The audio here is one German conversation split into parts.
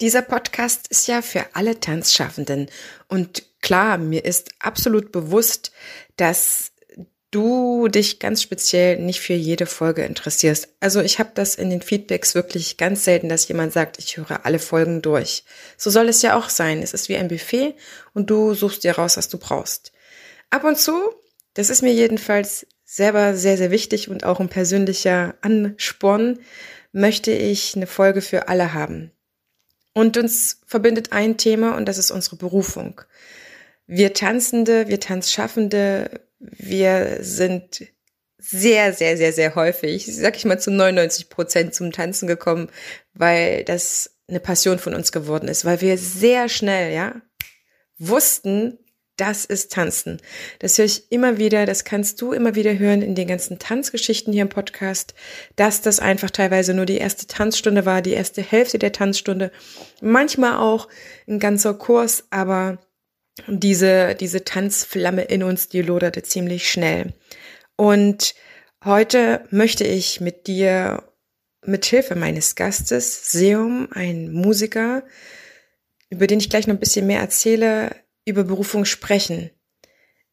Dieser Podcast ist ja für alle Tanzschaffenden. Und klar, mir ist absolut bewusst, dass du dich ganz speziell nicht für jede Folge interessierst. Also ich habe das in den Feedbacks wirklich ganz selten, dass jemand sagt, ich höre alle Folgen durch. So soll es ja auch sein. Es ist wie ein Buffet und du suchst dir raus, was du brauchst. Ab und zu, das ist mir jedenfalls selber sehr, sehr wichtig und auch ein persönlicher Ansporn, möchte ich eine Folge für alle haben. Und uns verbindet ein Thema und das ist unsere Berufung. Wir Tanzende, wir Tanzschaffende, wir sind sehr, sehr, sehr, sehr häufig, sag ich mal zu 99 Prozent zum Tanzen gekommen, weil das eine Passion von uns geworden ist, weil wir sehr schnell, ja, wussten, das ist Tanzen. Das höre ich immer wieder, das kannst du immer wieder hören in den ganzen Tanzgeschichten hier im Podcast, dass das einfach teilweise nur die erste Tanzstunde war, die erste Hälfte der Tanzstunde, manchmal auch ein ganzer Kurs, aber diese, diese Tanzflamme in uns, die loderte ziemlich schnell. Und heute möchte ich mit dir mit Hilfe meines Gastes, Seum, ein Musiker, über den ich gleich noch ein bisschen mehr erzähle, über Berufung sprechen.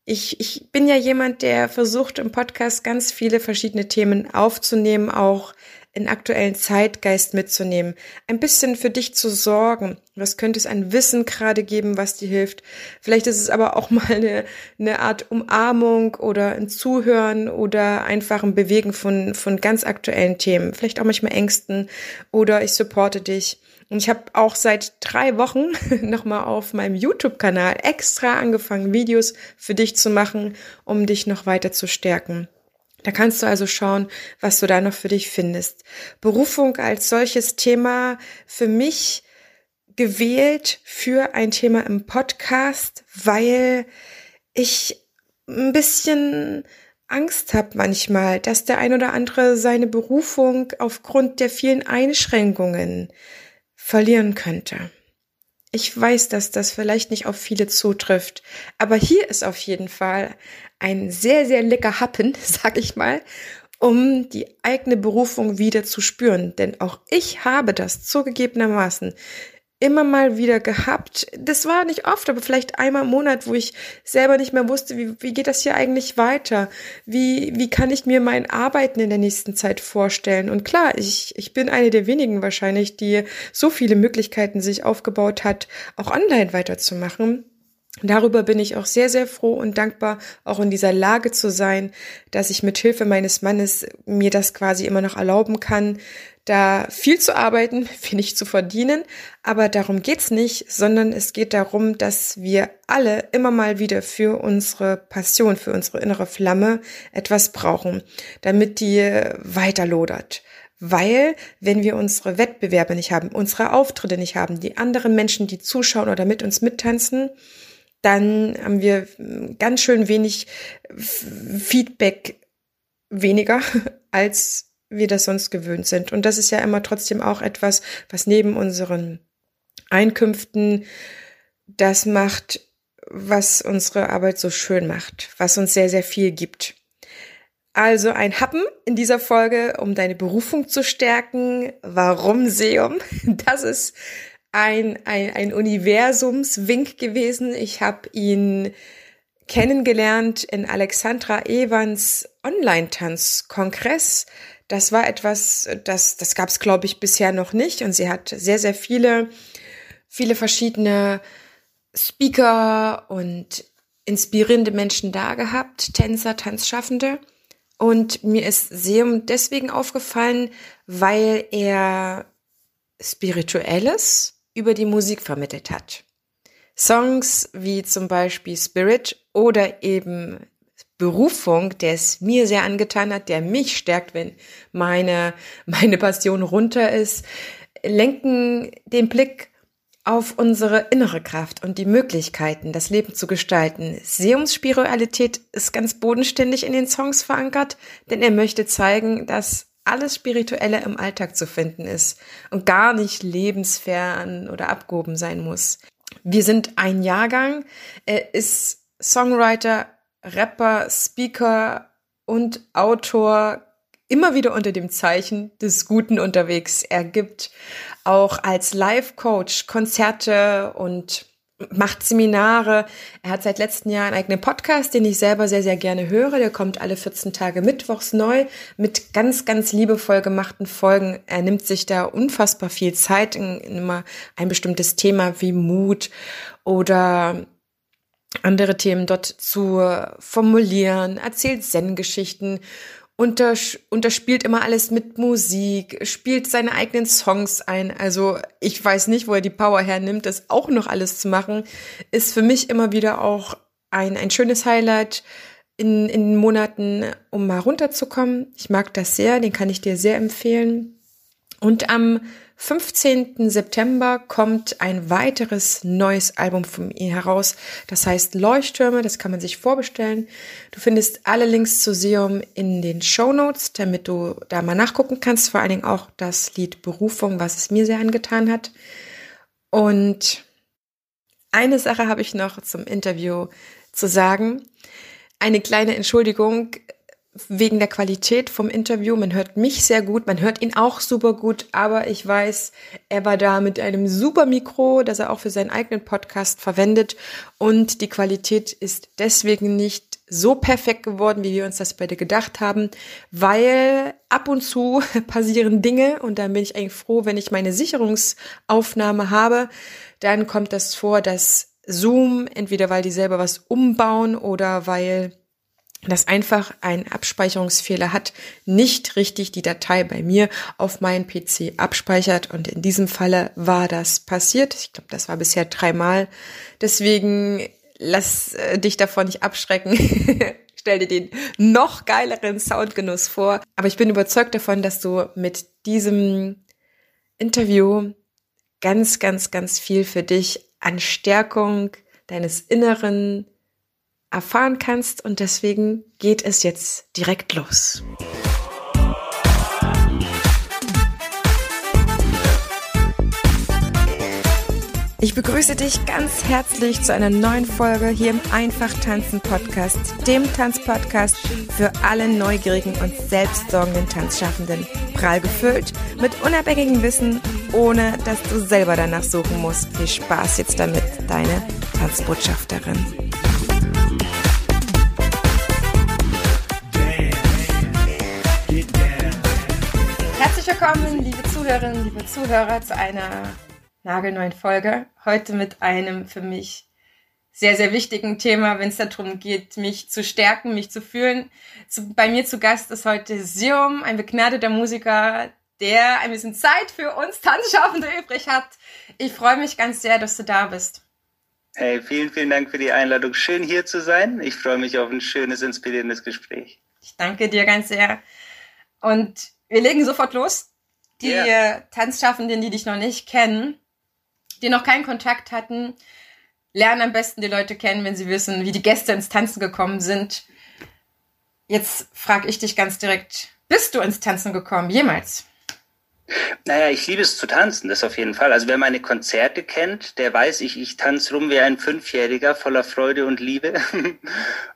Ich, ich bin ja jemand, der versucht im Podcast ganz viele verschiedene Themen aufzunehmen, auch in aktuellen Zeitgeist mitzunehmen, ein bisschen für dich zu sorgen. Was könnte es an Wissen gerade geben, was dir hilft? Vielleicht ist es aber auch mal eine, eine Art Umarmung oder ein Zuhören oder einfach ein Bewegen von, von ganz aktuellen Themen. Vielleicht auch manchmal Ängsten oder ich supporte dich. Und ich habe auch seit drei Wochen nochmal auf meinem YouTube-Kanal extra angefangen, Videos für dich zu machen, um dich noch weiter zu stärken. Da kannst du also schauen, was du da noch für dich findest. Berufung als solches Thema für mich gewählt für ein Thema im Podcast, weil ich ein bisschen Angst habe manchmal, dass der ein oder andere seine Berufung aufgrund der vielen Einschränkungen verlieren könnte. Ich weiß, dass das vielleicht nicht auf viele zutrifft, aber hier ist auf jeden Fall ein sehr, sehr lecker Happen, sag ich mal, um die eigene Berufung wieder zu spüren. Denn auch ich habe das zugegebenermaßen immer mal wieder gehabt. Das war nicht oft, aber vielleicht einmal im Monat, wo ich selber nicht mehr wusste, wie, wie geht das hier eigentlich weiter? Wie, wie kann ich mir mein Arbeiten in der nächsten Zeit vorstellen? Und klar, ich, ich bin eine der wenigen wahrscheinlich, die so viele Möglichkeiten sich aufgebaut hat, auch online weiterzumachen. Darüber bin ich auch sehr, sehr froh und dankbar, auch in dieser Lage zu sein, dass ich mit Hilfe meines Mannes mir das quasi immer noch erlauben kann, da viel zu arbeiten, viel zu verdienen. Aber darum geht's nicht, sondern es geht darum, dass wir alle immer mal wieder für unsere Passion, für unsere innere Flamme etwas brauchen, damit die weiterlodert. Weil, wenn wir unsere Wettbewerbe nicht haben, unsere Auftritte nicht haben, die anderen Menschen, die zuschauen oder mit uns mittanzen, dann haben wir ganz schön wenig Feedback weniger als wir das sonst gewöhnt sind. Und das ist ja immer trotzdem auch etwas, was neben unseren Einkünften das macht, was unsere Arbeit so schön macht, was uns sehr, sehr viel gibt. Also ein Happen in dieser Folge, um deine Berufung zu stärken. Warum Seum? Das ist ein, ein, ein Universumswink gewesen. Ich habe ihn kennengelernt in Alexandra Evans Online-Tanzkongress. Das war etwas, das, das gab es, glaube ich, bisher noch nicht. Und sie hat sehr, sehr viele, viele verschiedene Speaker und inspirierende Menschen da gehabt, Tänzer, Tanzschaffende. Und mir ist Seum deswegen aufgefallen, weil er Spirituelles über die Musik vermittelt hat. Songs wie zum Beispiel Spirit oder eben Berufung, der es mir sehr angetan hat, der mich stärkt, wenn meine, meine Passion runter ist, lenken den Blick auf unsere innere Kraft und die Möglichkeiten, das Leben zu gestalten. Seumsspiritualität ist ganz bodenständig in den Songs verankert, denn er möchte zeigen, dass alles Spirituelle im Alltag zu finden ist und gar nicht lebensfern oder abgehoben sein muss. Wir sind ein Jahrgang. Er ist Songwriter, Rapper, Speaker und Autor immer wieder unter dem Zeichen des Guten unterwegs. Er gibt auch als Life-Coach Konzerte und macht Seminare. Er hat seit letztem Jahr einen eigenen Podcast, den ich selber sehr, sehr gerne höre. Der kommt alle 14 Tage mittwochs neu mit ganz, ganz liebevoll gemachten Folgen. Er nimmt sich da unfassbar viel Zeit in, in immer ein bestimmtes Thema wie Mut oder andere Themen dort zu formulieren, erzählt Zen-Geschichten unters unterspielt immer alles mit Musik, spielt seine eigenen Songs ein. Also ich weiß nicht, wo er die Power hernimmt, das auch noch alles zu machen. Ist für mich immer wieder auch ein, ein schönes Highlight in, in Monaten, um mal runterzukommen. Ich mag das sehr, den kann ich dir sehr empfehlen. Und am 15. September kommt ein weiteres neues Album von ihr heraus. Das heißt Leuchttürme, das kann man sich vorbestellen. Du findest alle Links zu Seum in den Show Notes, damit du da mal nachgucken kannst. Vor allen Dingen auch das Lied Berufung, was es mir sehr angetan hat. Und eine Sache habe ich noch zum Interview zu sagen. Eine kleine Entschuldigung wegen der Qualität vom Interview. Man hört mich sehr gut, man hört ihn auch super gut, aber ich weiß, er war da mit einem super Mikro, das er auch für seinen eigenen Podcast verwendet und die Qualität ist deswegen nicht so perfekt geworden, wie wir uns das beide gedacht haben, weil ab und zu passieren Dinge und dann bin ich eigentlich froh, wenn ich meine Sicherungsaufnahme habe, dann kommt das vor, dass Zoom, entweder weil die selber was umbauen oder weil das einfach einen Abspeicherungsfehler hat, nicht richtig die Datei bei mir auf meinen PC abspeichert. Und in diesem Falle war das passiert. Ich glaube, das war bisher dreimal. Deswegen lass äh, dich davon nicht abschrecken. Stell dir den noch geileren Soundgenuss vor. Aber ich bin überzeugt davon, dass du mit diesem Interview ganz, ganz, ganz viel für dich an Stärkung deines Inneren erfahren kannst und deswegen geht es jetzt direkt los. Ich begrüße dich ganz herzlich zu einer neuen Folge hier im Einfach Tanzen Podcast, dem Tanzpodcast für alle neugierigen und selbstsorgenden Tanzschaffenden. Prall gefüllt mit unabhängigem Wissen, ohne dass du selber danach suchen musst. Viel Spaß jetzt damit, deine Tanzbotschafterin. Willkommen, liebe Zuhörerinnen, liebe Zuhörer, zu einer nagelneuen Folge. Heute mit einem für mich sehr, sehr wichtigen Thema, wenn es darum geht, mich zu stärken, mich zu fühlen. Zu, bei mir zu Gast ist heute Sium, ein begnadeter Musiker, der ein bisschen Zeit für uns Tanzschaffende übrig hat. Ich freue mich ganz sehr, dass du da bist. Hey, vielen, vielen Dank für die Einladung. Schön hier zu sein. Ich freue mich auf ein schönes, inspirierendes Gespräch. Ich danke dir ganz sehr. Und wir legen sofort los. Die yeah. Tanzschaffenden, die dich noch nicht kennen, die noch keinen Kontakt hatten, lernen am besten die Leute kennen, wenn sie wissen, wie die Gäste ins Tanzen gekommen sind. Jetzt frage ich dich ganz direkt, bist du ins Tanzen gekommen, jemals? Naja, ich liebe es zu tanzen, das auf jeden Fall. Also wer meine Konzerte kennt, der weiß, ich, ich tanze rum wie ein Fünfjähriger voller Freude und Liebe.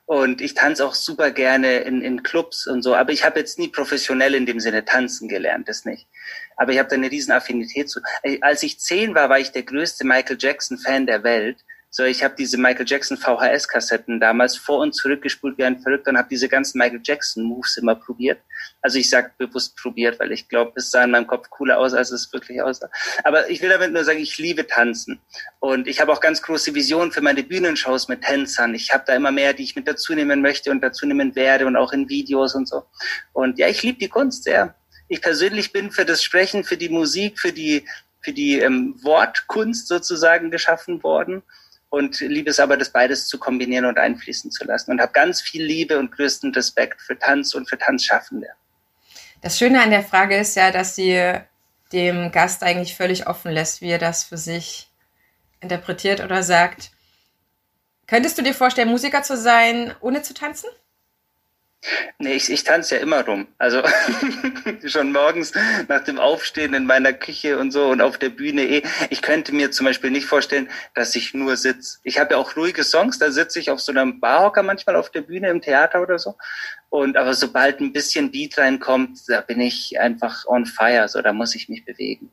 und ich tanze auch super gerne in, in Clubs und so. Aber ich habe jetzt nie professionell in dem Sinne tanzen gelernt, das nicht. Aber ich habe da eine riesen Affinität zu. Als ich zehn war, war ich der größte Michael Jackson-Fan der Welt. So, ich habe diese Michael Jackson VHS-Kassetten damals vor und zurückgespult wie ein Verrückter und habe diese ganzen Michael Jackson-Moves immer probiert. Also ich sage bewusst probiert, weil ich glaube, es sah in meinem Kopf cooler aus, als es wirklich aussah. Aber ich will damit nur sagen, ich liebe Tanzen. Und ich habe auch ganz große Visionen für meine Bühnenshows mit Tänzern. Ich habe da immer mehr, die ich mit dazu nehmen möchte und dazu nehmen werde und auch in Videos und so. Und ja, ich liebe die Kunst sehr. Ich persönlich bin für das Sprechen, für die Musik, für die, für die ähm, Wortkunst sozusagen geschaffen worden und liebe es aber, das beides zu kombinieren und einfließen zu lassen und habe ganz viel Liebe und größten Respekt für Tanz und für Tanzschaffende. Das Schöne an der Frage ist ja, dass sie dem Gast eigentlich völlig offen lässt, wie er das für sich interpretiert oder sagt. Könntest du dir vorstellen, Musiker zu sein, ohne zu tanzen? Nee, ich, ich tanze ja immer rum. Also schon morgens nach dem Aufstehen in meiner Küche und so und auf der Bühne eh. Ich könnte mir zum Beispiel nicht vorstellen, dass ich nur sitze. Ich habe ja auch ruhige Songs, da sitze ich auf so einem Barhocker manchmal auf der Bühne im Theater oder so. Und aber sobald ein bisschen Beat reinkommt, da bin ich einfach on fire. So, da muss ich mich bewegen.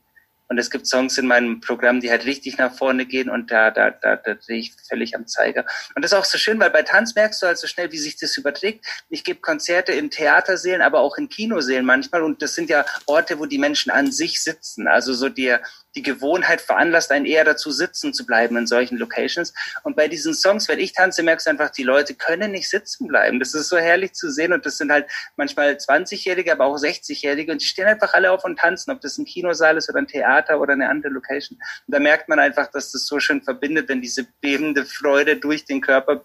Und es gibt Songs in meinem Programm, die halt richtig nach vorne gehen und da, da, da, da drehe ich völlig am Zeiger. Und das ist auch so schön, weil bei Tanz merkst du halt so schnell, wie sich das überträgt. Ich gebe Konzerte in Theatersälen, aber auch in Kinosälen manchmal. Und das sind ja Orte, wo die Menschen an sich sitzen. Also so dir, die Gewohnheit veranlasst einen eher dazu sitzen zu bleiben in solchen Locations. Und bei diesen Songs, wenn ich tanze, merkst du einfach, die Leute können nicht sitzen bleiben. Das ist so herrlich zu sehen und das sind halt manchmal 20-Jährige, aber auch 60-Jährige und die stehen einfach alle auf und tanzen, ob das ein Kinosaal ist oder ein Theater oder eine andere Location. Und da merkt man einfach, dass das so schön verbindet, wenn diese bebende Freude durch den Körper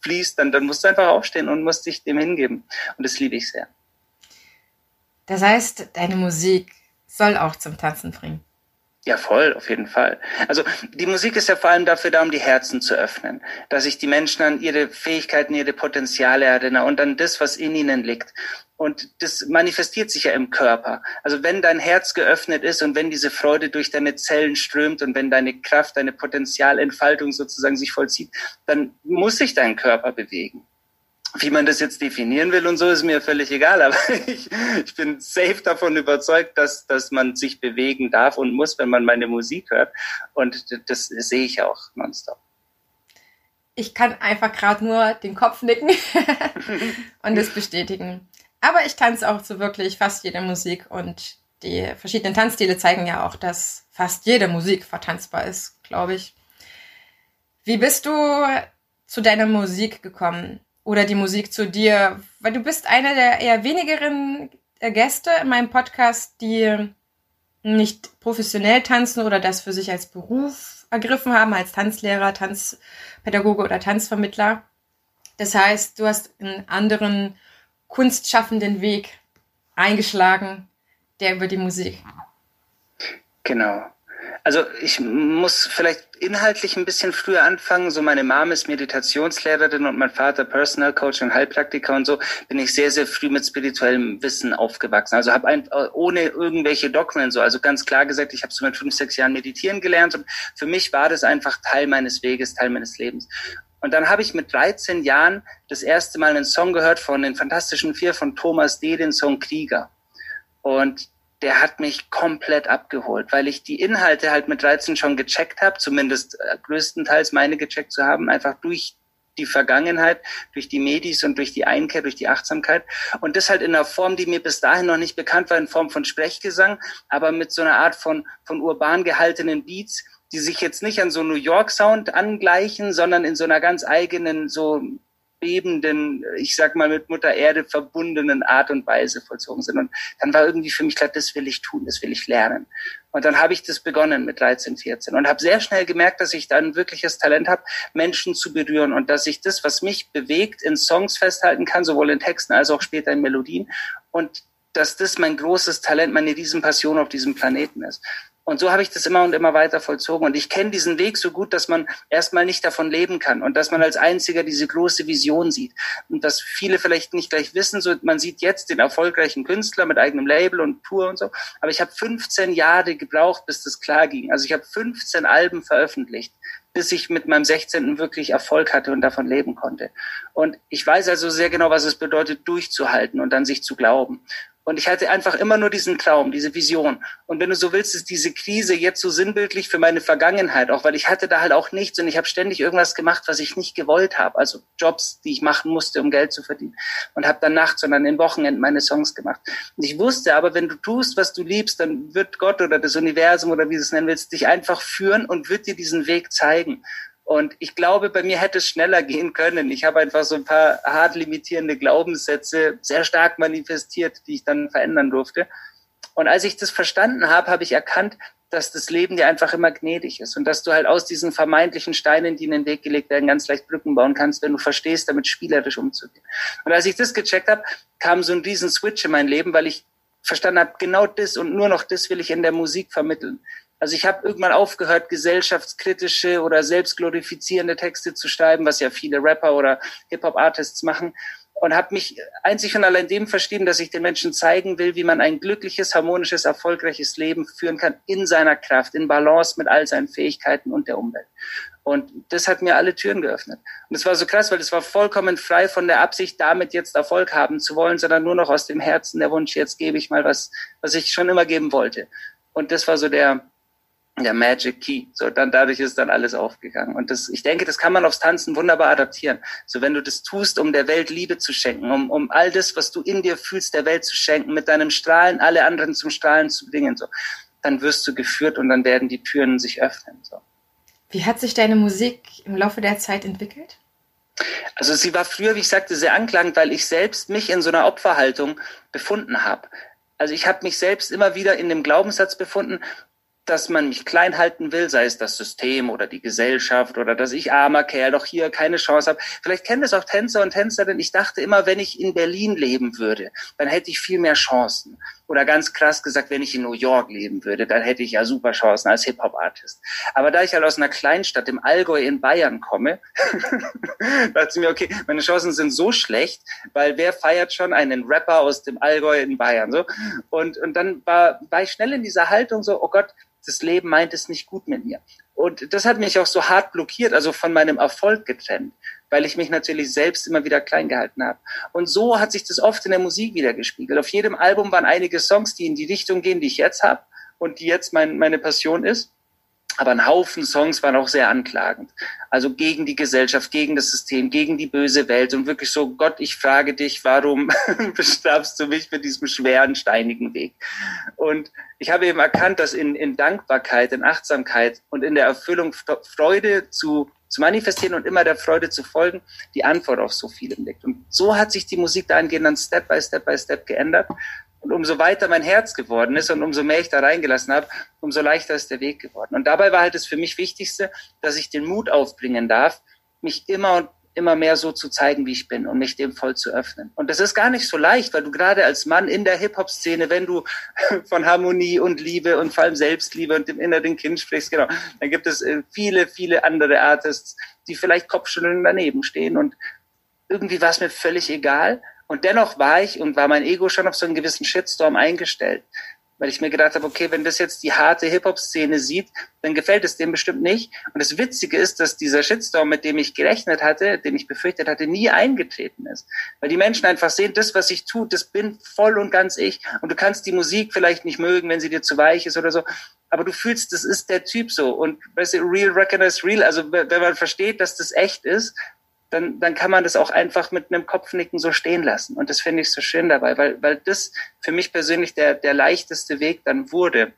fließt, dann, dann musst du einfach aufstehen und musst dich dem hingeben. Und das liebe ich sehr. Das heißt, deine Musik soll auch zum Tanzen bringen. Ja, voll, auf jeden Fall. Also die Musik ist ja vor allem dafür da, um die Herzen zu öffnen, dass sich die Menschen an ihre Fähigkeiten, ihre Potenziale erinnern und an das, was in ihnen liegt. Und das manifestiert sich ja im Körper. Also wenn dein Herz geöffnet ist und wenn diese Freude durch deine Zellen strömt und wenn deine Kraft, deine Potenzialentfaltung sozusagen sich vollzieht, dann muss sich dein Körper bewegen. Wie man das jetzt definieren will und so, ist mir völlig egal. Aber ich, ich bin safe davon überzeugt, dass, dass man sich bewegen darf und muss, wenn man meine Musik hört. Und das sehe ich auch nonstop. Ich kann einfach gerade nur den Kopf nicken und das bestätigen. Aber ich tanze auch zu wirklich fast jeder Musik und die verschiedenen Tanzstile zeigen ja auch, dass fast jede Musik vertanzbar ist, glaube ich. Wie bist du zu deiner Musik gekommen? Oder die Musik zu dir? Weil du bist einer der eher wenigeren äh, Gäste in meinem Podcast, die nicht professionell tanzen oder das für sich als Beruf ergriffen haben, als Tanzlehrer, Tanzpädagoge oder Tanzvermittler. Das heißt, du hast einen anderen kunstschaffenden Weg eingeschlagen, der über die Musik. Genau. Also ich muss vielleicht inhaltlich ein bisschen früher anfangen. So meine Mom ist Meditationslehrerin und mein Vater Personal Coach und Heilpraktiker und so bin ich sehr, sehr früh mit spirituellem Wissen aufgewachsen. Also habe ein, ohne irgendwelche Dogmen so, also ganz klar gesagt, ich habe so mit fünf, sechs Jahren meditieren gelernt und für mich war das einfach Teil meines Weges, Teil meines Lebens. Und dann habe ich mit 13 Jahren das erste Mal einen Song gehört von den Fantastischen Vier von Thomas D., den Song Krieger. Und der hat mich komplett abgeholt, weil ich die Inhalte halt mit 13 schon gecheckt habe, zumindest äh, größtenteils meine gecheckt zu haben, einfach durch die Vergangenheit, durch die Medis und durch die Einkehr, durch die Achtsamkeit. Und das halt in einer Form, die mir bis dahin noch nicht bekannt war, in Form von Sprechgesang, aber mit so einer Art von, von urban gehaltenen Beats, die sich jetzt nicht an so New York Sound angleichen, sondern in so einer ganz eigenen, so bebenden, ich sag mal, mit Mutter Erde verbundenen Art und Weise vollzogen sind. Und dann war irgendwie für mich klar, das will ich tun, das will ich lernen. Und dann habe ich das begonnen mit 13, 14 und habe sehr schnell gemerkt, dass ich da ein wirkliches Talent habe, Menschen zu berühren und dass ich das, was mich bewegt, in Songs festhalten kann, sowohl in Texten als auch später in Melodien. Und dass das mein großes Talent, meine Riesenpassion auf diesem Planeten ist. Und so habe ich das immer und immer weiter vollzogen. Und ich kenne diesen Weg so gut, dass man erstmal nicht davon leben kann und dass man als einziger diese große Vision sieht. Und dass viele vielleicht nicht gleich wissen, so man sieht jetzt den erfolgreichen Künstler mit eigenem Label und Tour und so. Aber ich habe 15 Jahre gebraucht, bis das klar ging. Also ich habe 15 Alben veröffentlicht bis ich mit meinem 16. wirklich Erfolg hatte und davon leben konnte. Und ich weiß also sehr genau, was es bedeutet, durchzuhalten und an sich zu glauben. Und ich hatte einfach immer nur diesen Traum, diese Vision. Und wenn du so willst, ist diese Krise jetzt so sinnbildlich für meine Vergangenheit, auch weil ich hatte da halt auch nichts und ich habe ständig irgendwas gemacht, was ich nicht gewollt habe. Also Jobs, die ich machen musste, um Geld zu verdienen. Und habe dann nachts und dann in Wochenenden meine Songs gemacht. Und ich wusste aber, wenn du tust, was du liebst, dann wird Gott oder das Universum oder wie du es nennen willst, dich einfach führen und wird dir diesen Weg zeigen. Und ich glaube, bei mir hätte es schneller gehen können. Ich habe einfach so ein paar hart limitierende Glaubenssätze sehr stark manifestiert, die ich dann verändern durfte. Und als ich das verstanden habe, habe ich erkannt, dass das Leben dir einfach immer gnädig ist und dass du halt aus diesen vermeintlichen Steinen, die in den Weg gelegt werden, ganz leicht Brücken bauen kannst, wenn du verstehst, damit spielerisch umzugehen. Und als ich das gecheckt habe, kam so ein riesen Switch in mein Leben, weil ich verstanden habe, genau das und nur noch das will ich in der Musik vermitteln. Also ich habe irgendwann aufgehört, gesellschaftskritische oder selbstglorifizierende Texte zu schreiben, was ja viele Rapper oder Hip-Hop-Artists machen. und habe mich einzig und allein dem verschrieben, dass ich den Menschen zeigen will, wie man ein glückliches, harmonisches, erfolgreiches Leben führen kann in seiner Kraft, in Balance mit all seinen Fähigkeiten und der Umwelt. Und das hat mir alle Türen geöffnet. Und es war so krass, weil es war vollkommen frei von der Absicht, damit jetzt Erfolg haben zu wollen, sondern nur noch aus dem Herzen der Wunsch, jetzt gebe ich mal was, was ich schon immer geben wollte. Und das war so der, der Magic Key. So, dann dadurch ist dann alles aufgegangen. Und das, ich denke, das kann man aufs Tanzen wunderbar adaptieren. So, wenn du das tust, um der Welt Liebe zu schenken, um, um all das, was du in dir fühlst, der Welt zu schenken, mit deinem Strahlen alle anderen zum Strahlen zu bringen, so, dann wirst du geführt und dann werden die Türen sich öffnen. So. Wie hat sich deine Musik im Laufe der Zeit entwickelt? Also sie war früher, wie ich sagte, sehr anklagend, weil ich selbst mich in so einer Opferhaltung befunden habe. Also ich habe mich selbst immer wieder in dem Glaubenssatz befunden, dass man mich klein halten will, sei es das System oder die Gesellschaft oder dass ich armer Kerl doch hier keine Chance habe. Vielleicht kennen das auch Tänzer und Tänzerinnen. Ich dachte immer, wenn ich in Berlin leben würde, dann hätte ich viel mehr Chancen. Oder ganz krass gesagt, wenn ich in New York leben würde, dann hätte ich ja super Chancen als Hip-Hop-Artist. Aber da ich halt aus einer Kleinstadt im Allgäu in Bayern komme, dachte ich mir, okay, meine Chancen sind so schlecht, weil wer feiert schon einen Rapper aus dem Allgäu in Bayern? So und und dann war war ich schnell in dieser Haltung so, oh Gott, das Leben meint es nicht gut mit mir. Und das hat mich auch so hart blockiert, also von meinem Erfolg getrennt, weil ich mich natürlich selbst immer wieder klein gehalten habe. Und so hat sich das oft in der Musik wieder gespiegelt. Auf jedem Album waren einige Songs, die in die Richtung gehen, die ich jetzt habe und die jetzt mein, meine Passion ist. Aber ein Haufen Songs waren auch sehr anklagend. Also gegen die Gesellschaft, gegen das System, gegen die böse Welt und wirklich so, Gott, ich frage dich, warum bestrafst du mich mit diesem schweren, steinigen Weg? Und ich habe eben erkannt, dass in, in Dankbarkeit, in Achtsamkeit und in der Erfüllung Freude zu, zu manifestieren und immer der Freude zu folgen, die Antwort auf so vielem liegt. Und so hat sich die Musik dahingehend dann Step by Step by Step geändert. Und umso weiter mein Herz geworden ist und umso mehr ich da reingelassen habe, umso leichter ist der Weg geworden. Und dabei war halt das für mich Wichtigste, dass ich den Mut aufbringen darf, mich immer und immer mehr so zu zeigen, wie ich bin und mich dem voll zu öffnen. Und das ist gar nicht so leicht, weil du gerade als Mann in der Hip-Hop-Szene, wenn du von Harmonie und Liebe und vor allem Selbstliebe und dem inneren Kind sprichst, genau, dann gibt es äh, viele, viele andere Artists, die vielleicht Kopfschütteln daneben stehen und irgendwie war es mir völlig egal, und dennoch war ich und war mein Ego schon auf so einen gewissen Shitstorm eingestellt. Weil ich mir gedacht habe, okay, wenn das jetzt die harte Hip-Hop-Szene sieht, dann gefällt es dem bestimmt nicht. Und das Witzige ist, dass dieser Shitstorm, mit dem ich gerechnet hatte, den ich befürchtet hatte, nie eingetreten ist. Weil die Menschen einfach sehen, das, was ich tue, das bin voll und ganz ich. Und du kannst die Musik vielleicht nicht mögen, wenn sie dir zu weich ist oder so. Aber du fühlst, das ist der Typ so. Und weißt du, real recognize real. Also wenn man versteht, dass das echt ist, dann, dann kann man das auch einfach mit einem Kopfnicken so stehen lassen. Und das finde ich so schön dabei, weil, weil das für mich persönlich der, der leichteste Weg dann wurde.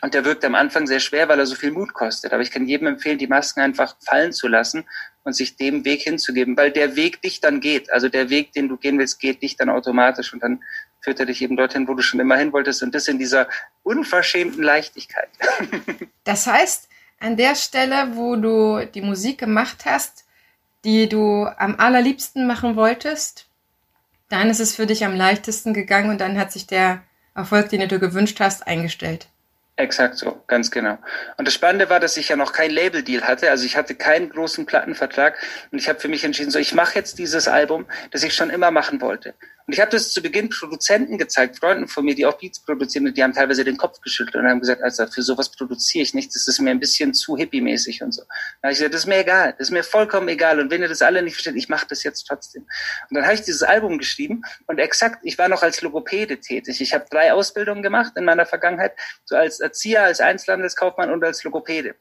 Und der wirkt am Anfang sehr schwer, weil er so viel Mut kostet. Aber ich kann jedem empfehlen, die Masken einfach fallen zu lassen und sich dem Weg hinzugeben, weil der Weg dich dann geht. Also der Weg, den du gehen willst, geht dich dann automatisch und dann führt er dich eben dorthin, wo du schon immer hin wolltest und das in dieser unverschämten Leichtigkeit. Das heißt, an der Stelle, wo du die Musik gemacht hast, die du am allerliebsten machen wolltest, dann ist es für dich am leichtesten gegangen und dann hat sich der Erfolg, den du dir gewünscht hast, eingestellt. Exakt so, ganz genau. Und das Spannende war, dass ich ja noch kein Label-Deal hatte. Also ich hatte keinen großen Plattenvertrag und ich habe für mich entschieden, so ich mache jetzt dieses Album, das ich schon immer machen wollte. Und ich habe das zu Beginn Produzenten gezeigt, Freunden von mir, die auch Beats produzieren, und die haben teilweise den Kopf geschüttelt und haben gesagt, also für sowas produziere ich nicht, das ist mir ein bisschen zu hippie-mäßig und so. Da habe ich gesagt, das ist mir egal, das ist mir vollkommen egal. Und wenn ihr das alle nicht versteht, ich mache das jetzt trotzdem. Und dann habe ich dieses Album geschrieben und exakt, ich war noch als Logopäde tätig. Ich habe drei Ausbildungen gemacht in meiner Vergangenheit, so als Erzieher, als Einzelhandelskaufmann und als Logopäde.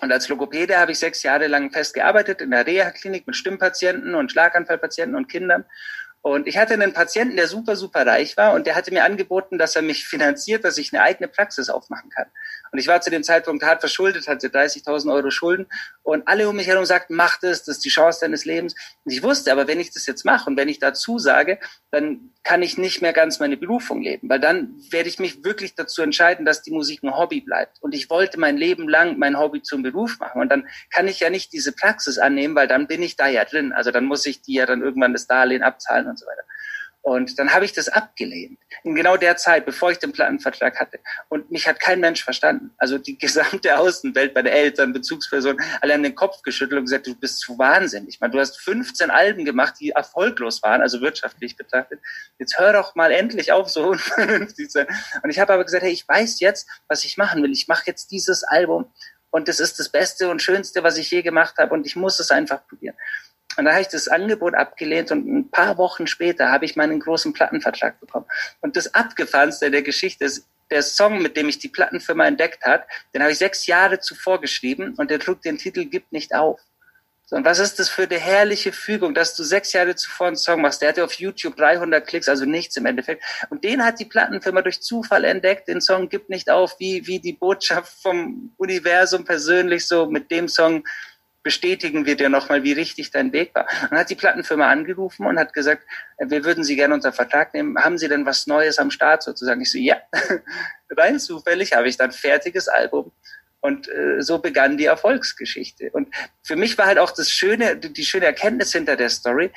Und als Logopäde habe ich sechs Jahre lang festgearbeitet in der Reha-Klinik mit Stimmpatienten und Schlaganfallpatienten und Kindern. Und ich hatte einen Patienten, der super, super reich war und der hatte mir angeboten, dass er mich finanziert, dass ich eine eigene Praxis aufmachen kann. Und ich war zu dem Zeitpunkt hart verschuldet, hatte 30.000 Euro Schulden und alle um mich herum sagten, mach das, das ist die Chance deines Lebens. Und ich wusste aber, wenn ich das jetzt mache und wenn ich dazu sage, dann kann ich nicht mehr ganz meine Berufung leben, weil dann werde ich mich wirklich dazu entscheiden, dass die Musik ein Hobby bleibt. Und ich wollte mein Leben lang mein Hobby zum Beruf machen. Und dann kann ich ja nicht diese Praxis annehmen, weil dann bin ich da ja drin. Also dann muss ich die ja dann irgendwann das Darlehen abzahlen und so weiter. Und dann habe ich das abgelehnt. In genau der Zeit, bevor ich den Plattenvertrag hatte. Und mich hat kein Mensch verstanden. Also die gesamte Außenwelt, bei den Eltern, Bezugspersonen, alle haben den Kopf geschüttelt und gesagt, du bist zu wahnsinnig. Ich meine, du hast 15 Alben gemacht, die erfolglos waren, also wirtschaftlich betrachtet. Jetzt hör doch mal endlich auf, so unvernünftig zu sein. Und ich habe aber gesagt, hey, ich weiß jetzt, was ich machen will. Ich mache jetzt dieses Album und das ist das Beste und Schönste, was ich je gemacht habe und ich muss es einfach probieren. Und da habe ich das Angebot abgelehnt und ein paar Wochen später habe ich meinen großen Plattenvertrag bekommen. Und das Abgefahrenste der Geschichte ist, der Song, mit dem ich die Plattenfirma entdeckt hat, den habe ich sechs Jahre zuvor geschrieben und der trug den Titel Gibt nicht auf. So, und was ist das für eine herrliche Fügung, dass du sechs Jahre zuvor einen Song machst? Der hatte auf YouTube 300 Klicks, also nichts im Endeffekt. Und den hat die Plattenfirma durch Zufall entdeckt. Den Song Gibt nicht auf, wie, wie die Botschaft vom Universum persönlich so mit dem Song bestätigen wir dir nochmal, wie richtig dein Weg war. Dann hat die Plattenfirma angerufen und hat gesagt, wir würden Sie gerne unter Vertrag nehmen. Haben Sie denn was Neues am Start sozusagen? Ich so, ja. Rein zufällig habe ich dann fertiges Album. Und äh, so begann die Erfolgsgeschichte. Und für mich war halt auch das schöne, die schöne Erkenntnis hinter der Story.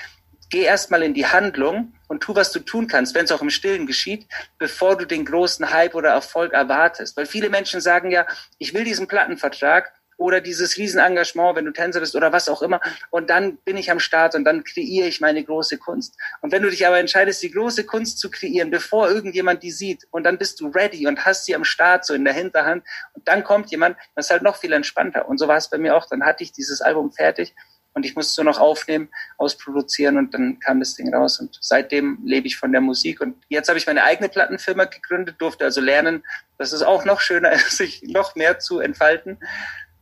Geh erstmal in die Handlung und tu, was du tun kannst, wenn es auch im Stillen geschieht, bevor du den großen Hype oder Erfolg erwartest. Weil viele Menschen sagen ja, ich will diesen Plattenvertrag, oder dieses Riesenengagement, wenn du Tänzer bist oder was auch immer. Und dann bin ich am Start und dann kreiere ich meine große Kunst. Und wenn du dich aber entscheidest, die große Kunst zu kreieren, bevor irgendjemand die sieht, und dann bist du ready und hast sie am Start, so in der Hinterhand, und dann kommt jemand, das ist halt noch viel entspannter. Und so war es bei mir auch. Dann hatte ich dieses Album fertig und ich musste es nur noch aufnehmen, ausproduzieren und dann kam das Ding raus. Und seitdem lebe ich von der Musik. Und jetzt habe ich meine eigene Plattenfirma gegründet, durfte also lernen, dass es auch noch schöner ist, sich noch mehr zu entfalten.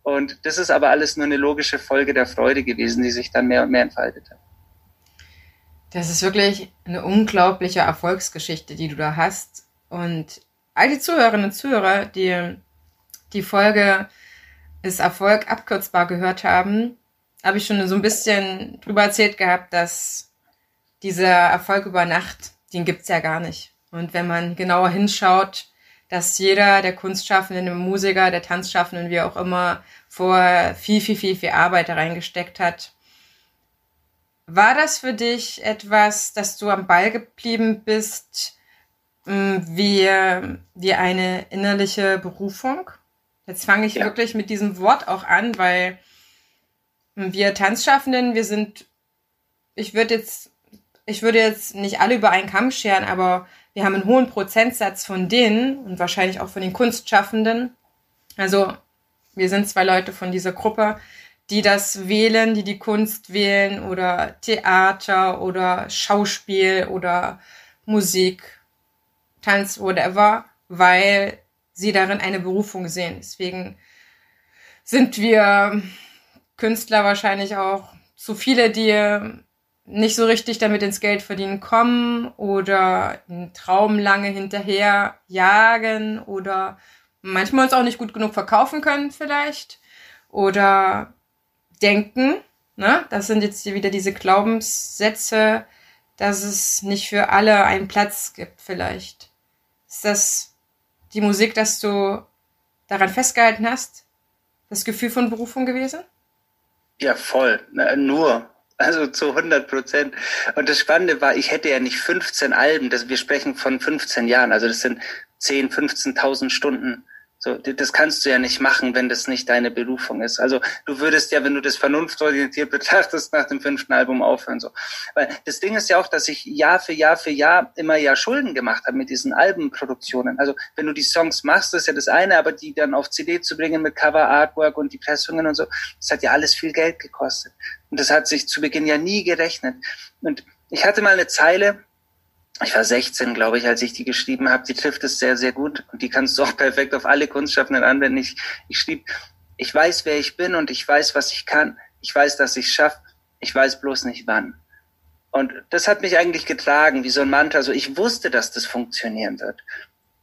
Und das ist aber alles nur eine logische Folge der Freude gewesen, die sich dann mehr und mehr entfaltet hat. Das ist wirklich eine unglaubliche Erfolgsgeschichte, die du da hast. Und all die Zuhörerinnen und Zuhörer, die die Folge ist Erfolg abkürzbar gehört haben, habe ich schon so ein bisschen drüber erzählt gehabt, dass dieser Erfolg über Nacht, den gibt's ja gar nicht. Und wenn man genauer hinschaut, dass jeder der Kunstschaffenden, der Musiker, der Tanzschaffenden, wie auch immer, vor viel, viel, viel, viel Arbeit da reingesteckt hat. War das für dich etwas, dass du am Ball geblieben bist, hm, wie, wie eine innerliche Berufung? Jetzt fange ich ja. wirklich mit diesem Wort auch an, weil wir Tanzschaffenden, wir sind, ich würde jetzt, ich würde jetzt nicht alle über einen Kamm scheren, aber wir haben einen hohen Prozentsatz von denen und wahrscheinlich auch von den Kunstschaffenden. Also wir sind zwei Leute von dieser Gruppe, die das wählen, die die Kunst wählen oder Theater oder Schauspiel oder Musik, Tanz, whatever, weil sie darin eine Berufung sehen. Deswegen sind wir Künstler wahrscheinlich auch zu viele, die nicht so richtig damit ins Geld verdienen kommen oder einen Traum lange hinterher jagen oder manchmal uns auch nicht gut genug verkaufen können vielleicht oder denken, ne? Das sind jetzt wieder diese Glaubenssätze, dass es nicht für alle einen Platz gibt vielleicht. Ist das die Musik, dass du daran festgehalten hast? Das Gefühl von Berufung gewesen? Ja, voll. Nur, also zu 100 Prozent. Und das Spannende war, ich hätte ja nicht 15 Alben, das, wir sprechen von 15 Jahren, also das sind 10, 15.000 Stunden so, das kannst du ja nicht machen, wenn das nicht deine Berufung ist. Also du würdest ja, wenn du das vernunftorientiert betrachtest, nach dem fünften Album aufhören. So. Weil das Ding ist ja auch, dass ich Jahr für Jahr für Jahr immer ja Schulden gemacht habe mit diesen Albenproduktionen. Also wenn du die Songs machst, ist ja das eine, aber die dann auf CD zu bringen mit Cover, Artwork und die Pressungen und so, das hat ja alles viel Geld gekostet. Und das hat sich zu Beginn ja nie gerechnet. Und ich hatte mal eine Zeile, ich war 16, glaube ich, als ich die geschrieben habe. Die trifft es sehr, sehr gut und die kannst du auch perfekt auf alle Kunstschaffenden anwenden. Ich, ich schrieb, ich weiß, wer ich bin und ich weiß, was ich kann. Ich weiß, dass ich schaffe. Ich weiß bloß nicht wann. Und das hat mich eigentlich getragen, wie so ein Mantra. Also ich wusste, dass das funktionieren wird.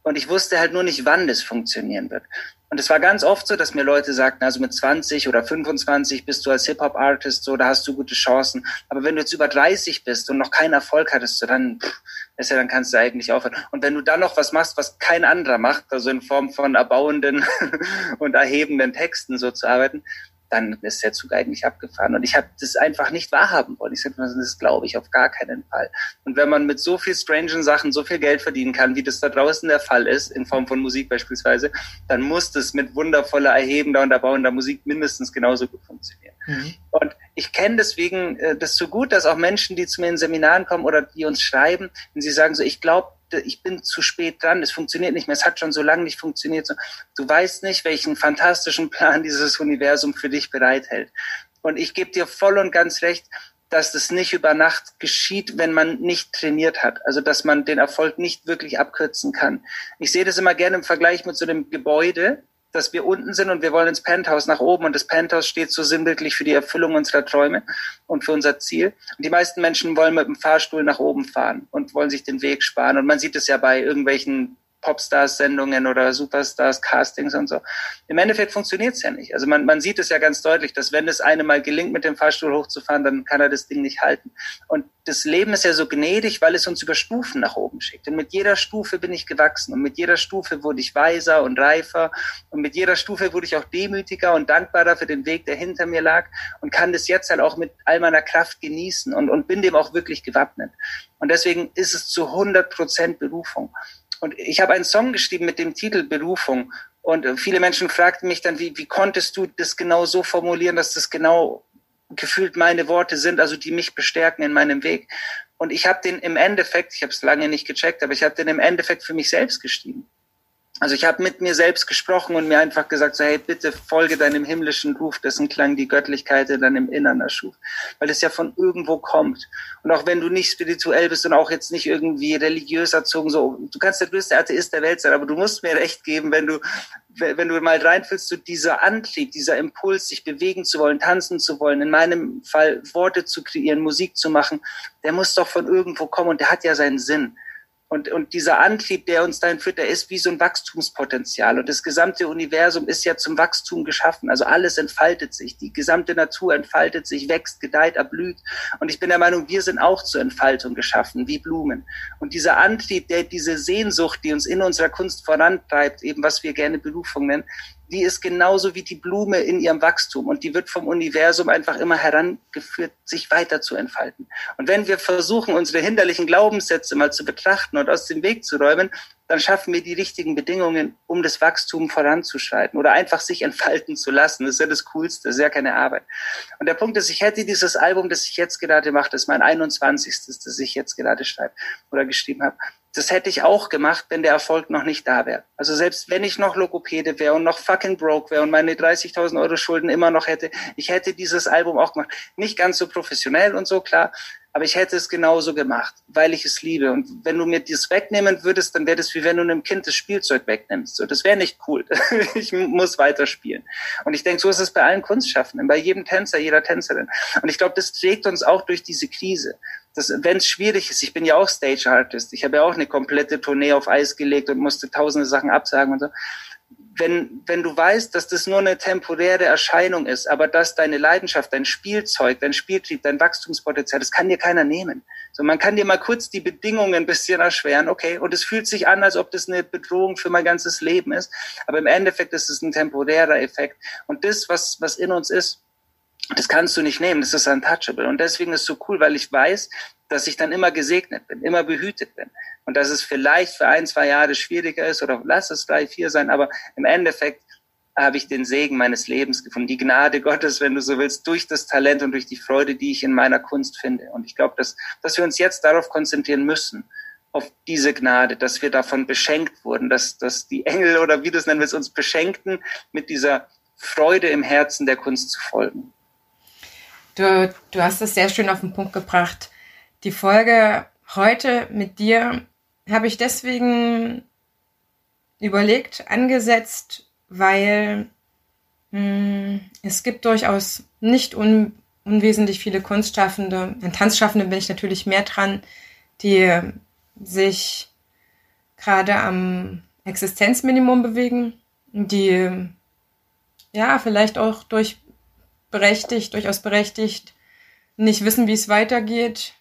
Und ich wusste halt nur nicht, wann das funktionieren wird. Und es war ganz oft so, dass mir Leute sagten, also mit 20 oder 25 bist du als Hip-Hop-Artist so, da hast du gute Chancen. Aber wenn du jetzt über 30 bist und noch keinen Erfolg hattest, so dann, pff, ja, dann kannst du eigentlich aufhören. Und wenn du dann noch was machst, was kein anderer macht, also in Form von erbauenden und erhebenden Texten so zu arbeiten, dann ist der Zug eigentlich abgefahren. Und ich habe das einfach nicht wahrhaben wollen. Ich sagte, das glaube ich auf gar keinen Fall. Und wenn man mit so viel strangen Sachen so viel Geld verdienen kann, wie das da draußen der Fall ist, in Form von Musik beispielsweise, dann muss das mit wundervoller, erhebender und erbauender Musik mindestens genauso gut funktionieren. Mhm. Und ich kenne deswegen äh, das so gut, dass auch Menschen, die zu mir in Seminaren kommen oder die uns schreiben, wenn sie sagen so, ich glaube, ich bin zu spät dran, es funktioniert nicht mehr, es hat schon so lange nicht funktioniert. Du weißt nicht, welchen fantastischen Plan dieses Universum für dich bereithält. Und ich gebe dir voll und ganz recht, dass das nicht über Nacht geschieht, wenn man nicht trainiert hat. Also dass man den Erfolg nicht wirklich abkürzen kann. Ich sehe das immer gerne im Vergleich mit so einem Gebäude dass wir unten sind und wir wollen ins Penthouse nach oben und das Penthouse steht so sinnbildlich für die Erfüllung unserer Träume und für unser Ziel. Und die meisten Menschen wollen mit dem Fahrstuhl nach oben fahren und wollen sich den Weg sparen. Und man sieht es ja bei irgendwelchen Popstars-Sendungen oder Superstars-Castings und so. Im Endeffekt funktioniert es ja nicht. Also man, man sieht es ja ganz deutlich, dass wenn es einem mal gelingt, mit dem Fahrstuhl hochzufahren, dann kann er das Ding nicht halten. Und das Leben ist ja so gnädig, weil es uns über Stufen nach oben schickt. Und mit jeder Stufe bin ich gewachsen. Und mit jeder Stufe wurde ich weiser und reifer. Und mit jeder Stufe wurde ich auch demütiger und dankbarer für den Weg, der hinter mir lag. Und kann das jetzt halt auch mit all meiner Kraft genießen und, und bin dem auch wirklich gewappnet. Und deswegen ist es zu 100 Prozent Berufung. Und ich habe einen Song geschrieben mit dem Titel Berufung. Und äh, viele Menschen fragten mich dann, wie, wie konntest du das genau so formulieren, dass das genau gefühlt meine Worte sind, also die mich bestärken in meinem Weg. Und ich habe den im Endeffekt, ich habe es lange nicht gecheckt, aber ich habe den im Endeffekt für mich selbst geschrieben. Also ich habe mit mir selbst gesprochen und mir einfach gesagt, so hey, bitte folge deinem himmlischen Ruf, dessen Klang die Göttlichkeit in deinem Innern erschuf. Weil es ja von irgendwo kommt. Und auch wenn du nicht spirituell bist und auch jetzt nicht irgendwie religiös erzogen, so, du kannst der größte Atheist der Welt sein, aber du musst mir recht geben, wenn du, wenn du mal reinfühlst, so dieser Antrieb, dieser Impuls, sich bewegen zu wollen, tanzen zu wollen, in meinem Fall Worte zu kreieren, Musik zu machen, der muss doch von irgendwo kommen und der hat ja seinen Sinn. Und, und dieser Antrieb, der uns dahin führt, der ist wie so ein Wachstumspotenzial. Und das gesamte Universum ist ja zum Wachstum geschaffen. Also alles entfaltet sich. Die gesamte Natur entfaltet sich, wächst, gedeiht, erblüht. Und ich bin der Meinung, wir sind auch zur Entfaltung geschaffen, wie Blumen. Und dieser Antrieb, der, diese Sehnsucht, die uns in unserer Kunst vorantreibt, eben was wir gerne Berufung nennen, die ist genauso wie die Blume in ihrem Wachstum und die wird vom Universum einfach immer herangeführt, sich weiter zu entfalten. Und wenn wir versuchen, unsere hinderlichen Glaubenssätze mal zu betrachten und aus dem Weg zu räumen, dann schaffen wir die richtigen Bedingungen, um das Wachstum voranzuschreiten oder einfach sich entfalten zu lassen. Das ist ja das Coolste, das ist ja keine Arbeit. Und der Punkt ist, ich hätte dieses Album, das ich jetzt gerade mache, das ist mein 21. das ich jetzt gerade schreibe oder geschrieben habe, das hätte ich auch gemacht, wenn der Erfolg noch nicht da wäre. Also selbst wenn ich noch Logopäde wäre und noch fucking broke wäre und meine 30.000 Euro Schulden immer noch hätte, ich hätte dieses Album auch gemacht. Nicht ganz so professionell und so, klar, aber ich hätte es genauso gemacht, weil ich es liebe. Und wenn du mir das wegnehmen würdest, dann wäre das wie wenn du einem Kind das Spielzeug wegnimmst. So, das wäre nicht cool. ich muss weiterspielen. Und ich denke, so ist es bei allen Kunstschaffenden, bei jedem Tänzer, jeder Tänzerin. Und ich glaube, das trägt uns auch durch diese Krise wenn es schwierig ist, ich bin ja auch Stage Artist, ich habe ja auch eine komplette Tournee auf Eis gelegt und musste tausende Sachen absagen und so. Wenn, wenn du weißt, dass das nur eine temporäre Erscheinung ist, aber dass deine Leidenschaft, dein Spielzeug, dein Spieltrieb, dein Wachstumspotenzial, das kann dir keiner nehmen. So, man kann dir mal kurz die Bedingungen ein bisschen erschweren, okay, und es fühlt sich an, als ob das eine Bedrohung für mein ganzes Leben ist, aber im Endeffekt ist es ein temporärer Effekt. Und das, was, was in uns ist, das kannst du nicht nehmen, das ist untouchable. Und deswegen ist es so cool, weil ich weiß, dass ich dann immer gesegnet bin, immer behütet bin. Und dass es vielleicht für ein, zwei Jahre schwieriger ist oder lass es drei, vier sein, aber im Endeffekt habe ich den Segen meines Lebens gefunden, die Gnade Gottes, wenn du so willst, durch das Talent und durch die Freude, die ich in meiner Kunst finde. Und ich glaube, dass, dass wir uns jetzt darauf konzentrieren müssen, auf diese Gnade, dass wir davon beschenkt wurden, dass, dass die Engel oder wie du es nennen willst, uns beschenkten, mit dieser Freude im Herzen der Kunst zu folgen. Du, du hast es sehr schön auf den Punkt gebracht. Die Folge heute mit dir habe ich deswegen überlegt, angesetzt, weil mh, hm, es gibt durchaus nicht un, unwesentlich viele Kunstschaffende, an Tanzschaffenden bin ich natürlich mehr dran, die sich gerade am Existenzminimum bewegen, die ja vielleicht auch durch berechtigt, durchaus berechtigt, nicht wissen, wie es weitergeht,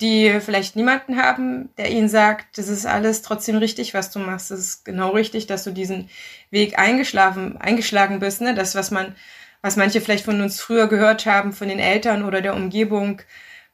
die vielleicht niemanden haben, der ihnen sagt, das ist alles trotzdem richtig, was du machst. Das ist genau richtig, dass du diesen Weg eingeschlafen, eingeschlagen bist, ne? Das, was man, was manche vielleicht von uns früher gehört haben, von den Eltern oder der Umgebung,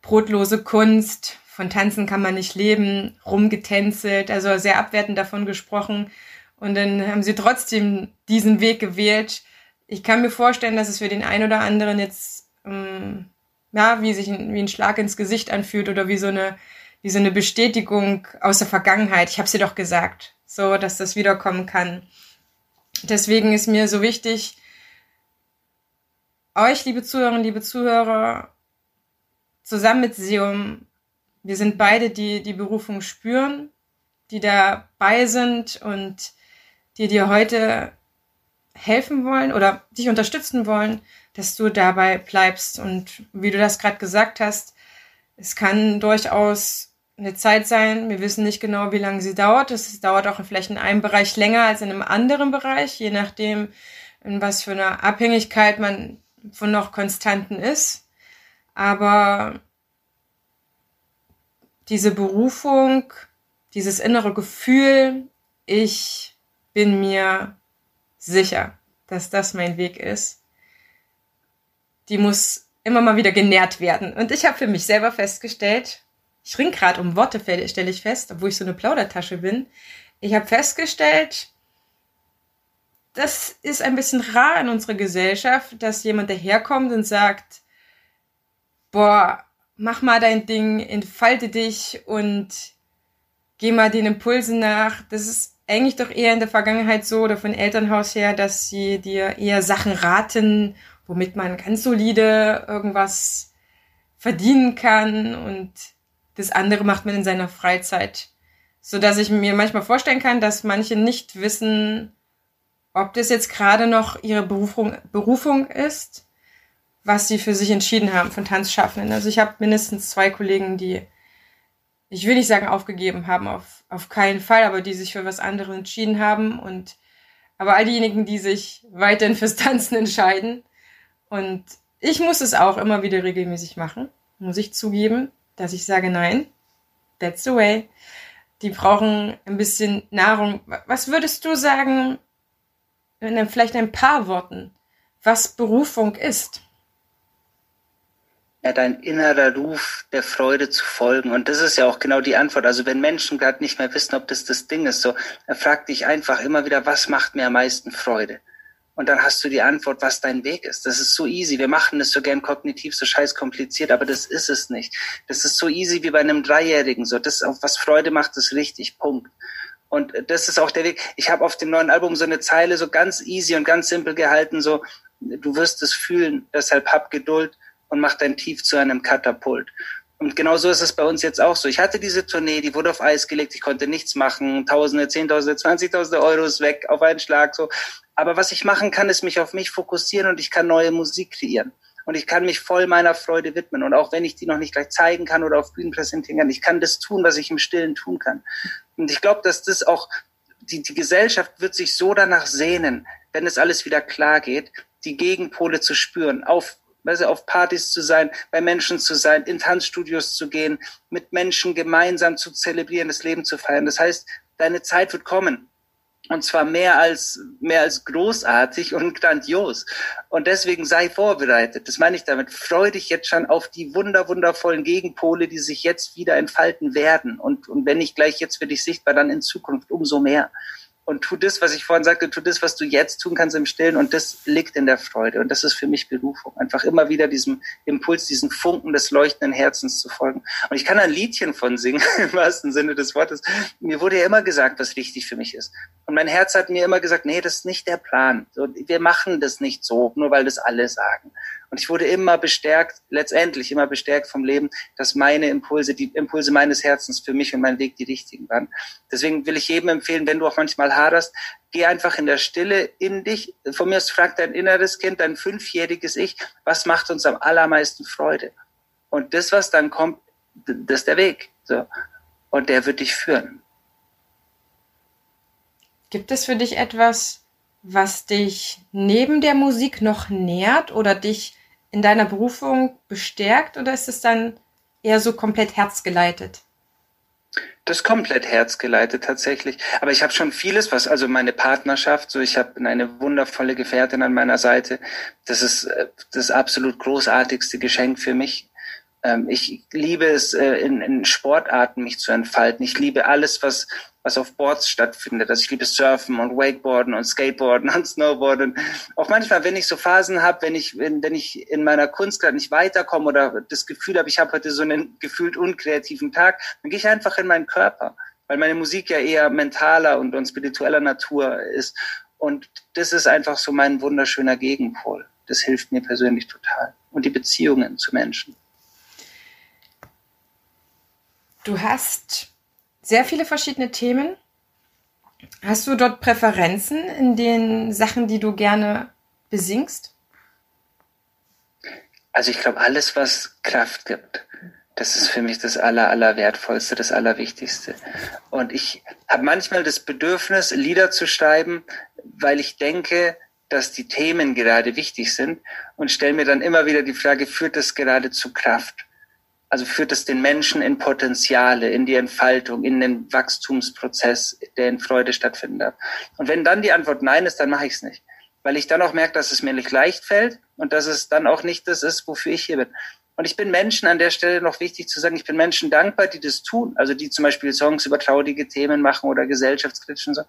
brotlose Kunst, von Tanzen kann man nicht leben, rumgetänzelt, also sehr abwertend davon gesprochen. Und dann haben sie trotzdem diesen Weg gewählt. Ich kann mir vorstellen, dass es für den einen oder anderen jetzt, ähm, ja, wie sich ein, wie ein Schlag ins Gesicht anfühlt oder wie so eine, wie so eine Bestätigung aus der Vergangenheit. Ich habe sie doch gesagt, so, dass das wiederkommen kann. Deswegen ist mir so wichtig, euch, liebe Zuhörerinnen, liebe Zuhörer, zusammen mit Seum, wir sind beide, die die Berufung spüren, die dabei sind und die dir heute helfen wollen oder dich unterstützen wollen, dass du dabei bleibst. Und wie du das gerade gesagt hast, es kann durchaus eine Zeit sein. Wir wissen nicht genau, wie lange sie dauert. Es dauert auch vielleicht in einem Bereich länger als in einem anderen Bereich, je nachdem, in was für einer Abhängigkeit man von noch Konstanten ist. Aber diese Berufung, dieses innere Gefühl, ich bin mir sicher, dass das mein Weg ist, die muss immer mal wieder genährt werden. Und ich habe für mich selber festgestellt, ich ring gerade um Worte, stelle ich fest, obwohl ich so eine Plaudertasche bin. Ich habe festgestellt, das ist ein bisschen rar in unserer Gesellschaft, dass jemand daherkommt und sagt, boah, mach mal dein Ding, entfalte dich und geh mal den Impulsen nach. Das ist eigentlich doch eher in der Vergangenheit so oder von Elternhaus her, dass sie dir eher Sachen raten, womit man ganz solide irgendwas verdienen kann und das andere macht man in seiner Freizeit. So dass ich mir manchmal vorstellen kann, dass manche nicht wissen, ob das jetzt gerade noch ihre Berufung, Berufung ist, was sie für sich entschieden haben von Tanzschaffenden. Also ich habe mindestens zwei Kollegen, die, ich will nicht sagen aufgegeben haben, auf, auf keinen Fall, aber die sich für was anderes entschieden haben und aber all diejenigen, die sich weiterhin fürs Tanzen entscheiden. Und ich muss es auch immer wieder regelmäßig machen, muss ich zugeben dass ich sage, nein, that's the way. Die brauchen ein bisschen Nahrung. Was würdest du sagen, in vielleicht ein paar Worten, was Berufung ist? Ja, dein innerer Ruf der Freude zu folgen. Und das ist ja auch genau die Antwort. Also wenn Menschen gerade nicht mehr wissen, ob das das Ding ist, so, er fragt dich einfach immer wieder, was macht mir am meisten Freude? Und dann hast du die Antwort, was dein Weg ist. Das ist so easy. Wir machen das so gern kognitiv, so scheiß kompliziert, aber das ist es nicht. Das ist so easy wie bei einem Dreijährigen. So, das, was Freude macht, ist richtig. Punkt. Und das ist auch der Weg. Ich habe auf dem neuen Album so eine Zeile so ganz easy und ganz simpel gehalten, so, du wirst es fühlen, deshalb hab Geduld und mach dein Tief zu einem Katapult. Und genau so ist es bei uns jetzt auch so. Ich hatte diese Tournee, die wurde auf Eis gelegt, ich konnte nichts machen, Tausende, Zehntausende, Zwanzigtausende Euros weg auf einen Schlag, so. Aber was ich machen kann, ist mich auf mich fokussieren und ich kann neue Musik kreieren. Und ich kann mich voll meiner Freude widmen. Und auch wenn ich die noch nicht gleich zeigen kann oder auf Bühnen präsentieren kann, ich kann das tun, was ich im Stillen tun kann. Und ich glaube, dass das auch, die, die Gesellschaft wird sich so danach sehnen, wenn es alles wieder klar geht, die Gegenpole zu spüren, auf du, auf Partys zu sein, bei Menschen zu sein, in Tanzstudios zu gehen, mit Menschen gemeinsam zu zelebrieren, das Leben zu feiern. Das heißt, deine Zeit wird kommen. Und zwar mehr als, mehr als großartig und grandios. Und deswegen sei vorbereitet. Das meine ich damit. Freu dich jetzt schon auf die wunder, wundervollen Gegenpole, die sich jetzt wieder entfalten werden. Und, und wenn nicht gleich jetzt für dich sichtbar, dann in Zukunft umso mehr und tu das, was ich vorhin sagte, tu das, was du jetzt tun kannst im Stillen und das liegt in der Freude und das ist für mich Berufung. Einfach immer wieder diesem Impuls, diesen Funken des leuchtenden Herzens zu folgen. Und ich kann ein Liedchen von singen, im wahrsten Sinne des Wortes. Mir wurde ja immer gesagt, was wichtig für mich ist. Und mein Herz hat mir immer gesagt, nee, das ist nicht der Plan. wir machen das nicht so, nur weil das alle sagen. Und ich wurde immer bestärkt, letztendlich immer bestärkt vom Leben, dass meine Impulse, die Impulse meines Herzens für mich und meinen Weg die richtigen waren. Deswegen will ich jedem empfehlen, wenn du auch manchmal haderst, geh einfach in der Stille in dich. Von mir aus fragt dein inneres Kind, dein fünfjähriges Ich, was macht uns am allermeisten Freude? Und das, was dann kommt, das ist der Weg. So. Und der wird dich führen. Gibt es für dich etwas, was dich neben der Musik noch nährt oder dich in deiner Berufung bestärkt oder ist es dann eher so komplett herzgeleitet? Das komplett herzgeleitet tatsächlich. Aber ich habe schon vieles, was also meine Partnerschaft, so ich habe eine wundervolle Gefährtin an meiner Seite. Das ist äh, das absolut großartigste Geschenk für mich. Ähm, ich liebe es, äh, in, in Sportarten mich zu entfalten. Ich liebe alles, was, was auf Boards stattfindet. Also ich liebe Surfen und Wakeboarden und Skateboarden und Snowboarden. Auch manchmal, wenn ich so Phasen habe, wenn ich, wenn, wenn ich in meiner Kunst gerade nicht weiterkomme oder das Gefühl habe, ich habe heute so einen gefühlt unkreativen Tag, dann gehe ich einfach in meinen Körper, weil meine Musik ja eher mentaler und, und spiritueller Natur ist. Und das ist einfach so mein wunderschöner Gegenpol. Das hilft mir persönlich total. Und die Beziehungen zu Menschen. Du hast sehr viele verschiedene Themen. Hast du dort Präferenzen in den Sachen, die du gerne besingst? Also ich glaube, alles, was Kraft gibt, das ist für mich das Aller, Allerwertvollste, das Allerwichtigste. Und ich habe manchmal das Bedürfnis, Lieder zu schreiben, weil ich denke, dass die Themen gerade wichtig sind und stelle mir dann immer wieder die Frage, führt das gerade zu Kraft? Also führt es den Menschen in Potenziale, in die Entfaltung, in den Wachstumsprozess, der in Freude stattfindet. Und wenn dann die Antwort Nein ist, dann mache ich es nicht. Weil ich dann auch merke, dass es mir nicht leicht fällt und dass es dann auch nicht das ist, wofür ich hier bin. Und ich bin Menschen an der Stelle noch wichtig zu sagen, ich bin Menschen dankbar, die das tun. Also die zum Beispiel Songs über traurige Themen machen oder gesellschaftskritisch und so.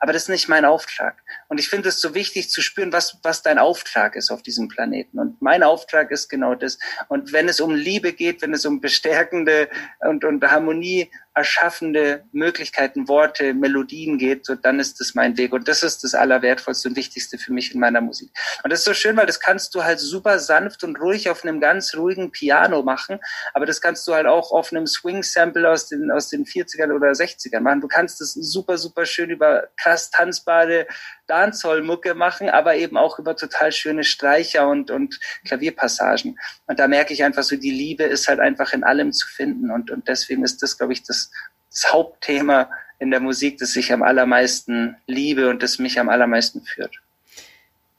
Aber das ist nicht mein Auftrag. Und ich finde es so wichtig zu spüren, was, was dein Auftrag ist auf diesem Planeten. Und mein Auftrag ist genau das. Und wenn es um Liebe geht, wenn es um bestärkende und, und Harmonie erschaffende Möglichkeiten, Worte, Melodien geht, so dann ist das mein Weg. Und das ist das Allerwertvollste und Wichtigste für mich in meiner Musik. Und das ist so schön, weil das kannst du halt super sanft und ruhig auf einem ganz ruhigen Piano machen, aber das kannst du halt auch auf einem Swing-Sample aus den, aus den 40ern oder 60ern machen. Du kannst das super, super schön über krass tanzbare Dancehall-Mucke machen, aber eben auch über total schöne Streicher und, und Klavierpassagen. Und da merke ich einfach so, die Liebe ist halt einfach in allem zu finden. Und, und deswegen ist das, glaube ich, das, das Hauptthema in der Musik, das ich am allermeisten liebe und das mich am allermeisten führt.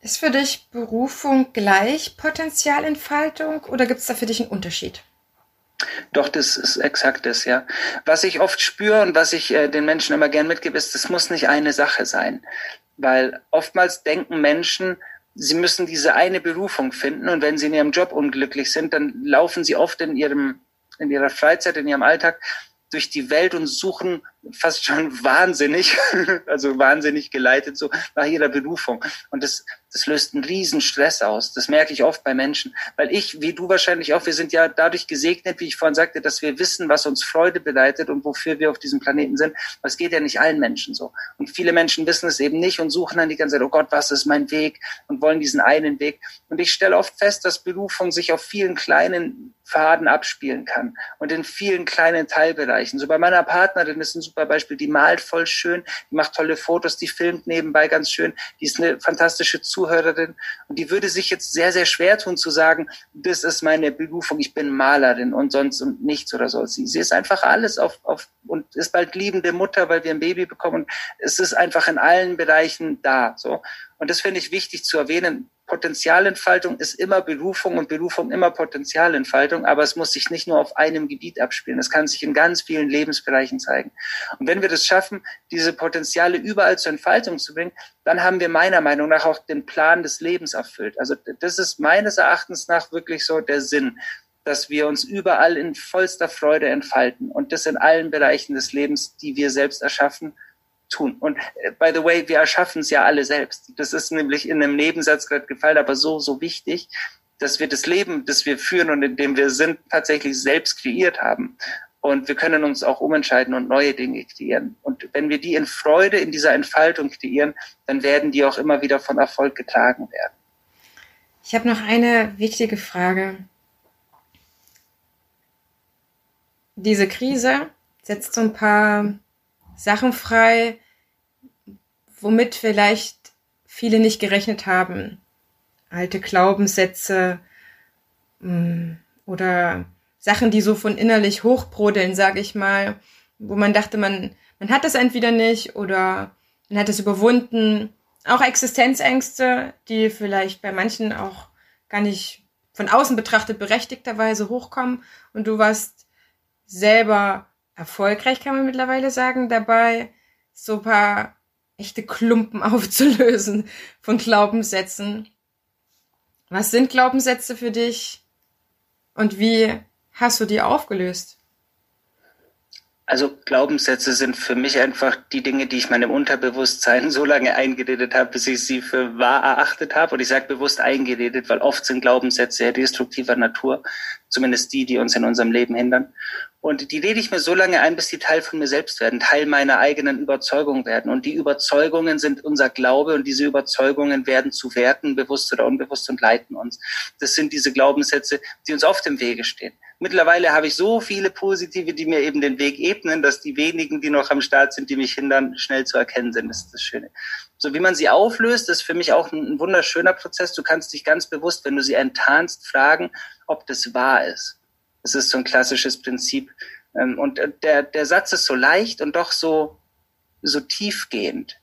Ist für dich Berufung gleich Potenzialentfaltung oder gibt es da für dich einen Unterschied? Doch, das ist exakt das, ja. Was ich oft spüre und was ich äh, den Menschen immer gern mitgebe, ist, das muss nicht eine Sache sein. Weil oftmals denken Menschen, sie müssen diese eine Berufung finden und wenn sie in ihrem Job unglücklich sind, dann laufen sie oft in ihrem, in ihrer Freizeit, in ihrem Alltag durch die Welt und suchen fast schon wahnsinnig, also wahnsinnig geleitet so nach ihrer Berufung. Und das, das löst einen riesen Stress aus. Das merke ich oft bei Menschen, weil ich, wie du wahrscheinlich auch, wir sind ja dadurch gesegnet, wie ich vorhin sagte, dass wir wissen, was uns Freude bereitet und wofür wir auf diesem Planeten sind. Es geht ja nicht allen Menschen so. Und viele Menschen wissen es eben nicht und suchen dann die ganze Zeit, oh Gott, was ist mein Weg? Und wollen diesen einen Weg. Und ich stelle oft fest, dass Berufung sich auf vielen kleinen Faden abspielen kann und in vielen kleinen Teilbereichen. So bei meiner Partnerin ist ein super Beispiel, die malt voll schön, die macht tolle Fotos, die filmt nebenbei ganz schön, die ist eine fantastische Zuhörerin und die würde sich jetzt sehr, sehr schwer tun zu sagen, das ist meine Berufung, ich bin Malerin und sonst und nichts oder so. Sie, sie ist einfach alles auf, auf und ist bald liebende Mutter, weil wir ein Baby bekommen. Es ist einfach in allen Bereichen da. So. Und das finde ich wichtig zu erwähnen. Potenzialentfaltung ist immer Berufung und Berufung immer Potenzialentfaltung, aber es muss sich nicht nur auf einem Gebiet abspielen. Es kann sich in ganz vielen Lebensbereichen zeigen. Und wenn wir das schaffen, diese Potenziale überall zur Entfaltung zu bringen, dann haben wir meiner Meinung nach auch den Plan des Lebens erfüllt. Also das ist meines Erachtens nach wirklich so der Sinn dass wir uns überall in vollster Freude entfalten und das in allen Bereichen des Lebens, die wir selbst erschaffen tun. Und äh, by the way, wir erschaffen es ja alle selbst. Das ist nämlich in einem Nebensatz gerade gefallen, aber so, so wichtig, dass wir das Leben, das wir führen und in dem wir sind, tatsächlich selbst kreiert haben. Und wir können uns auch umentscheiden und neue Dinge kreieren. Und wenn wir die in Freude, in dieser Entfaltung kreieren, dann werden die auch immer wieder von Erfolg getragen werden. Ich habe noch eine wichtige Frage. Diese Krise setzt so ein paar Sachen frei, womit vielleicht viele nicht gerechnet haben. Alte Glaubenssätze mm, oder Sachen, die so von innerlich hochbrodeln, sage ich mal, wo man dachte, man, man hat das entweder nicht oder man hat es überwunden. Auch Existenzängste, die vielleicht bei manchen auch gar nicht von außen betrachtet berechtigterweise hochkommen und du warst selber erfolgreich, kann man mittlerweile sagen, dabei, so paar echte Klumpen aufzulösen von Glaubenssätzen. Was sind Glaubenssätze für dich und wie hast du die aufgelöst? Also Glaubenssätze sind für mich einfach die Dinge, die ich meinem Unterbewusstsein so lange eingeredet habe, bis ich sie für wahr erachtet habe. Und ich sage bewusst eingeredet, weil oft sind Glaubenssätze destruktiver Natur, zumindest die, die uns in unserem Leben hindern. Und die rede ich mir so lange ein, bis die Teil von mir selbst werden, Teil meiner eigenen Überzeugung werden. Und die Überzeugungen sind unser Glaube und diese Überzeugungen werden zu Werten, bewusst oder unbewusst, und leiten uns. Das sind diese Glaubenssätze, die uns oft im Wege stehen. Mittlerweile habe ich so viele positive, die mir eben den Weg ebnen, dass die wenigen, die noch am Start sind, die mich hindern, schnell zu erkennen sind. Das ist das Schöne. So wie man sie auflöst, ist für mich auch ein, ein wunderschöner Prozess. Du kannst dich ganz bewusst, wenn du sie enttarnst, fragen, ob das wahr ist das ist so ein klassisches Prinzip. Ähm, und äh, der, der Satz ist so leicht und doch so, so tiefgehend.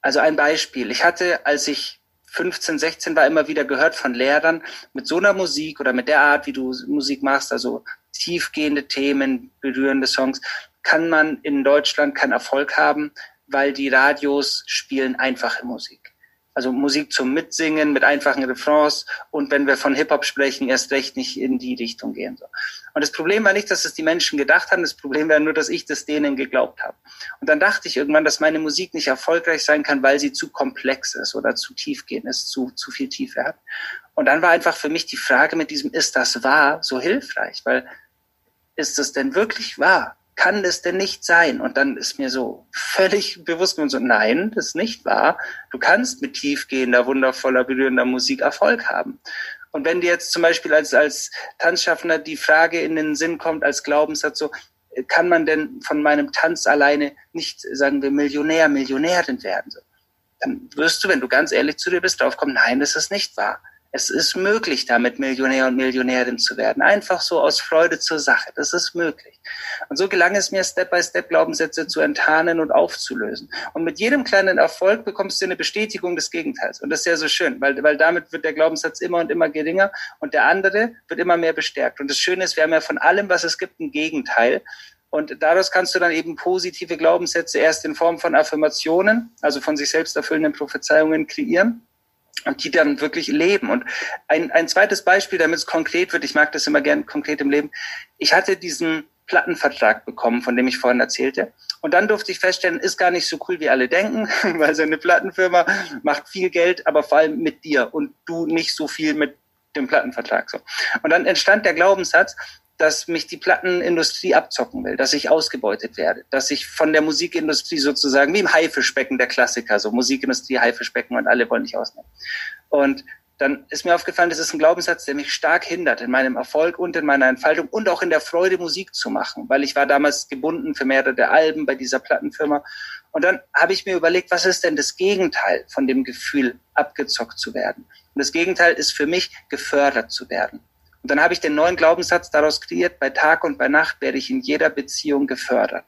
Also ein Beispiel. Ich hatte, als ich 15, 16 war, immer wieder gehört von Lehrern, mit so einer Musik oder mit der Art, wie du Musik machst, also tiefgehende Themen, berührende Songs, kann man in Deutschland keinen Erfolg haben, weil die Radios spielen einfache Musik also Musik zum Mitsingen mit einfachen Refrains und wenn wir von Hip-Hop sprechen, erst recht nicht in die Richtung gehen. Und das Problem war nicht, dass es die Menschen gedacht haben, das Problem war nur, dass ich das denen geglaubt habe. Und dann dachte ich irgendwann, dass meine Musik nicht erfolgreich sein kann, weil sie zu komplex ist oder zu tiefgehend ist, zu, zu viel Tiefe hat. Und dann war einfach für mich die Frage mit diesem, ist das wahr, so hilfreich? Weil ist das denn wirklich wahr? Kann es denn nicht sein? Und dann ist mir so völlig bewusst und so, nein, das ist nicht wahr. Du kannst mit tiefgehender, wundervoller, berührender Musik Erfolg haben. Und wenn dir jetzt zum Beispiel als, als Tanzschaffender die Frage in den Sinn kommt, als Glaubenssatz so, kann man denn von meinem Tanz alleine nicht, sagen wir, Millionär, Millionärin werden? So, dann wirst du, wenn du ganz ehrlich zu dir bist, drauf kommen, nein, das ist nicht wahr. Es ist möglich, damit Millionär und Millionärin zu werden. Einfach so aus Freude zur Sache. Das ist möglich. Und so gelang es mir, Step by Step Glaubenssätze zu enttarnen und aufzulösen. Und mit jedem kleinen Erfolg bekommst du eine Bestätigung des Gegenteils. Und das ist ja so schön, weil, weil damit wird der Glaubenssatz immer und immer geringer und der andere wird immer mehr bestärkt. Und das Schöne ist, wir haben ja von allem, was es gibt, ein Gegenteil. Und daraus kannst du dann eben positive Glaubenssätze erst in Form von Affirmationen, also von sich selbst erfüllenden Prophezeiungen kreieren und die dann wirklich leben. Und ein, ein zweites Beispiel, damit es konkret wird, ich mag das immer gern konkret im Leben. Ich hatte diesen Plattenvertrag bekommen, von dem ich vorhin erzählte. Und dann durfte ich feststellen, ist gar nicht so cool, wie alle denken, weil so eine Plattenfirma macht viel Geld, aber vor allem mit dir und du nicht so viel mit dem Plattenvertrag. So. Und dann entstand der Glaubenssatz, dass mich die Plattenindustrie abzocken will, dass ich ausgebeutet werde, dass ich von der Musikindustrie sozusagen wie im Haifischbecken der Klassiker, so Musikindustrie, Haifischbecken und alle wollen mich ausnehmen. Und dann ist mir aufgefallen, das ist ein Glaubenssatz, der mich stark hindert in meinem Erfolg und in meiner Entfaltung und auch in der Freude, Musik zu machen, weil ich war damals gebunden für mehrere Alben bei dieser Plattenfirma. Und dann habe ich mir überlegt, was ist denn das Gegenteil von dem Gefühl, abgezockt zu werden? Und das Gegenteil ist für mich, gefördert zu werden. Und dann habe ich den neuen Glaubenssatz daraus kreiert, bei Tag und bei Nacht werde ich in jeder Beziehung gefördert.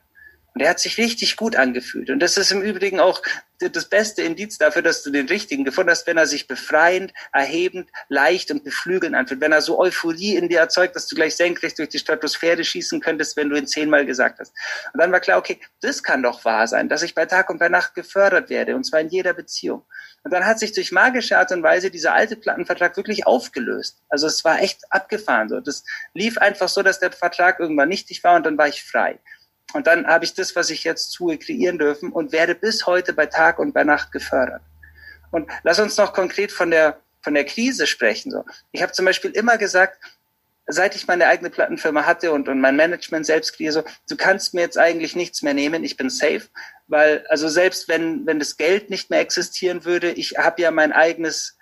Und er hat sich richtig gut angefühlt. Und das ist im Übrigen auch das beste Indiz dafür, dass du den richtigen gefunden hast, wenn er sich befreiend, erhebend, leicht und beflügelnd anfühlt. Wenn er so Euphorie in dir erzeugt, dass du gleich senkrecht durch die Stratosphäre schießen könntest, wenn du ihn zehnmal gesagt hast. Und dann war klar, okay, das kann doch wahr sein, dass ich bei Tag und bei Nacht gefördert werde. Und zwar in jeder Beziehung. Und dann hat sich durch magische Art und Weise dieser alte Plattenvertrag wirklich aufgelöst. Also es war echt abgefahren. So, das lief einfach so, dass der Vertrag irgendwann nichtig war und dann war ich frei. Und dann habe ich das, was ich jetzt tue, kreieren dürfen und werde bis heute bei Tag und bei Nacht gefördert. Und lass uns noch konkret von der, von der Krise sprechen. So. Ich habe zum Beispiel immer gesagt, seit ich meine eigene Plattenfirma hatte und, und mein Management selbst kreiere, so, du kannst mir jetzt eigentlich nichts mehr nehmen, ich bin safe, weil also selbst wenn, wenn das Geld nicht mehr existieren würde, ich habe ja mein eigenes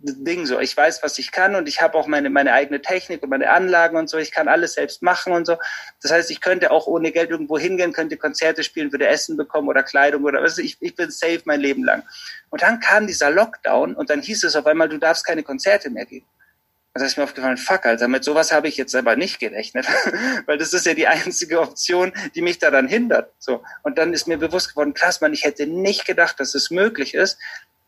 Ding so. Ich weiß, was ich kann und ich habe auch meine, meine eigene Technik und meine Anlagen und so. Ich kann alles selbst machen und so. Das heißt, ich könnte auch ohne Geld irgendwo hingehen, könnte Konzerte spielen, würde Essen bekommen oder Kleidung oder was. Ich, ich bin safe mein Leben lang. Und dann kam dieser Lockdown und dann hieß es auf einmal, du darfst keine Konzerte mehr geben. Da ist mir aufgefallen, fuck, Alter, mit sowas habe ich jetzt aber nicht gerechnet. Weil das ist ja die einzige Option, die mich daran hindert. So. Und dann ist mir bewusst geworden, krass, man, ich hätte nicht gedacht, dass es möglich ist,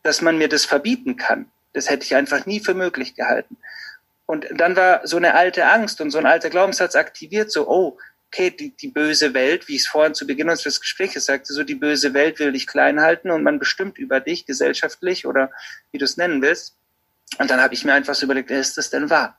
dass man mir das verbieten kann. Das hätte ich einfach nie für möglich gehalten. Und dann war so eine alte Angst und so ein alter Glaubenssatz aktiviert, so, oh, okay, die, die böse Welt, wie ich es vorhin zu Beginn unseres Gesprächs sagte, so die böse Welt will dich klein halten und man bestimmt über dich gesellschaftlich oder wie du es nennen willst. Und dann habe ich mir einfach so überlegt, ist das denn wahr?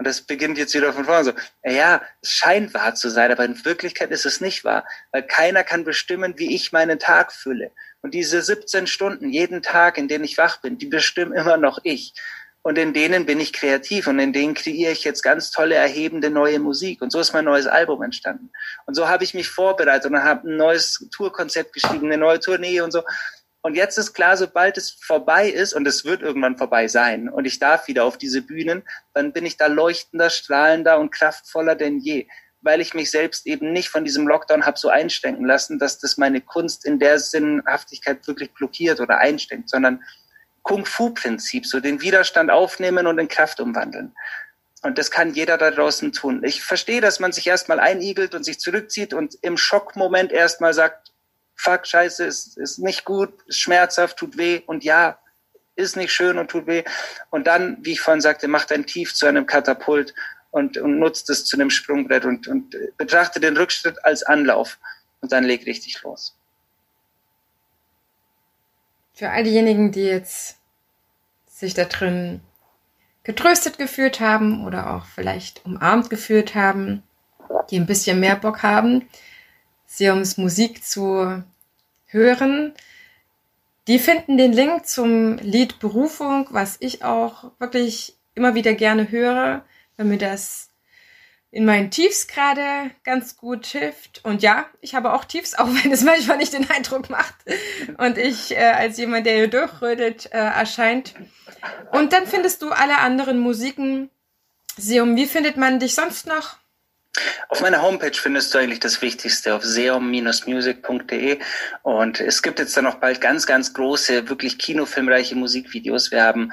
Und das beginnt jetzt wieder von vorne so. Ja, es scheint wahr zu sein, aber in Wirklichkeit ist es nicht wahr, weil keiner kann bestimmen, wie ich meinen Tag fülle. Und diese 17 Stunden jeden Tag, in denen ich wach bin, die bestimmen immer noch ich. Und in denen bin ich kreativ und in denen kreiere ich jetzt ganz tolle, erhebende neue Musik. Und so ist mein neues Album entstanden. Und so habe ich mich vorbereitet und habe ein neues Tourkonzept geschrieben, eine neue Tournee und so. Und jetzt ist klar, sobald es vorbei ist, und es wird irgendwann vorbei sein, und ich darf wieder auf diese Bühnen, dann bin ich da leuchtender, strahlender und kraftvoller denn je, weil ich mich selbst eben nicht von diesem Lockdown habe so einstänken lassen, dass das meine Kunst in der Sinnhaftigkeit wirklich blockiert oder einsteckt, sondern Kung-Fu-Prinzip, so den Widerstand aufnehmen und in Kraft umwandeln. Und das kann jeder da draußen tun. Ich verstehe, dass man sich erstmal einigelt und sich zurückzieht und im Schockmoment erstmal sagt, fuck, scheiße, ist, ist nicht gut, ist schmerzhaft, tut weh und ja, ist nicht schön und tut weh. Und dann, wie ich vorhin sagte, macht ein Tief zu einem Katapult und, und nutzt es zu einem Sprungbrett und, und betrachte den Rückschritt als Anlauf und dann leg richtig los. Für all diejenigen, die jetzt sich da drin getröstet gefühlt haben oder auch vielleicht umarmt gefühlt haben, die ein bisschen mehr Bock haben, Seums Musik zu hören. Die finden den Link zum Lied Berufung, was ich auch wirklich immer wieder gerne höre, wenn mir das in meinen Tiefs gerade ganz gut hilft. Und ja, ich habe auch Tiefs, auch wenn es manchmal nicht den Eindruck macht. Und ich äh, als jemand, der hier durchrödet, äh, erscheint. Und dann findest du alle anderen Musiken. Seum, wie findet man dich sonst noch? Auf meiner Homepage findest du eigentlich das Wichtigste auf seum-music.de und es gibt jetzt dann noch bald ganz, ganz große, wirklich kinofilmreiche Musikvideos. Wir haben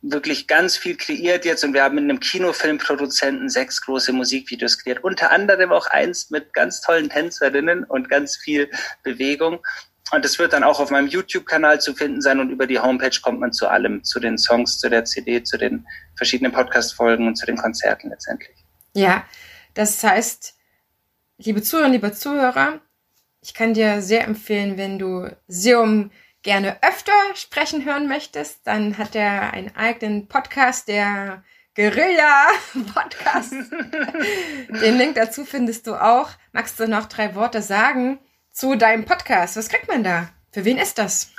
wirklich ganz viel kreiert jetzt und wir haben mit einem Kinofilmproduzenten sechs große Musikvideos kreiert, unter anderem auch eins mit ganz tollen Tänzerinnen und ganz viel Bewegung. Und es wird dann auch auf meinem YouTube-Kanal zu finden sein und über die Homepage kommt man zu allem, zu den Songs, zu der CD, zu den verschiedenen Podcast-Folgen und zu den Konzerten letztendlich. Ja, das heißt, liebe Zuhörer, lieber Zuhörer, ich kann dir sehr empfehlen, wenn du Seum gerne öfter sprechen hören möchtest, dann hat er einen eigenen Podcast, der Guerilla-Podcast. Den Link dazu findest du auch. Magst du noch drei Worte sagen zu deinem Podcast? Was kriegt man da? Für wen ist das?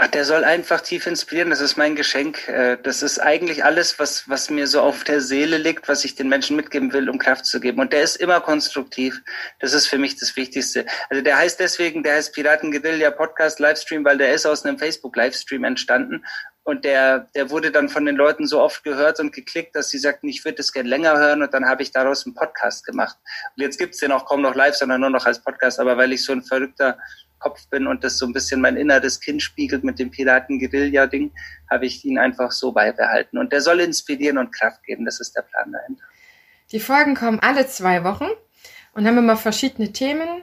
Ach, der soll einfach tief inspirieren. Das ist mein Geschenk. Äh, das ist eigentlich alles, was, was mir so auf der Seele liegt, was ich den Menschen mitgeben will, um Kraft zu geben. Und der ist immer konstruktiv. Das ist für mich das Wichtigste. Also der heißt deswegen, der heißt Piraten Guerilla Podcast Livestream, weil der ist aus einem Facebook Livestream entstanden. Und der, der wurde dann von den Leuten so oft gehört und geklickt, dass sie sagten, ich würde das gerne länger hören. Und dann habe ich daraus einen Podcast gemacht. Und jetzt gibt's den auch kaum noch live, sondern nur noch als Podcast. Aber weil ich so ein verrückter Kopf bin und das so ein bisschen mein inneres Kind spiegelt mit dem Piraten-Guerilla-Ding, habe ich ihn einfach so beibehalten. Und der soll inspirieren und Kraft geben. Das ist der Plan dahinter. Die Folgen kommen alle zwei Wochen und haben immer verschiedene Themen.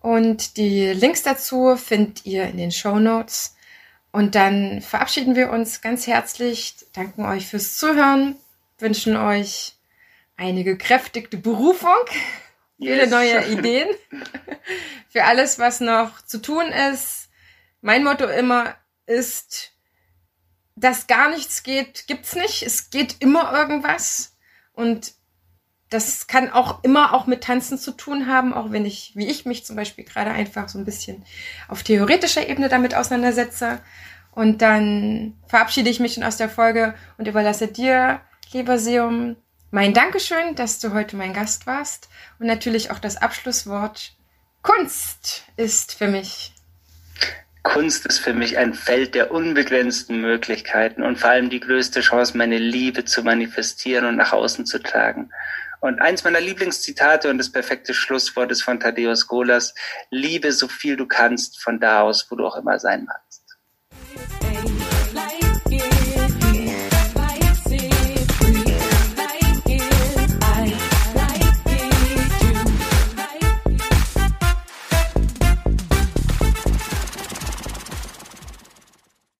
Und die Links dazu findet ihr in den Show Notes. Und dann verabschieden wir uns ganz herzlich, danken euch fürs Zuhören, wünschen euch eine gekräftigte Berufung viele yes. neue Ideen für alles, was noch zu tun ist. Mein Motto immer ist, dass gar nichts geht, gibt's nicht. Es geht immer irgendwas. Und das kann auch immer auch mit Tanzen zu tun haben, auch wenn ich, wie ich mich zum Beispiel gerade einfach so ein bisschen auf theoretischer Ebene damit auseinandersetze. Und dann verabschiede ich mich schon aus der Folge und überlasse dir, lieber Seum, mein Dankeschön, dass du heute mein Gast warst und natürlich auch das Abschlusswort. Kunst ist für mich. Kunst ist für mich ein Feld der unbegrenzten Möglichkeiten und vor allem die größte Chance, meine Liebe zu manifestieren und nach außen zu tragen. Und eins meiner Lieblingszitate und das perfekte Schlusswort ist von Thaddeus Golas, liebe so viel du kannst von da aus, wo du auch immer sein magst.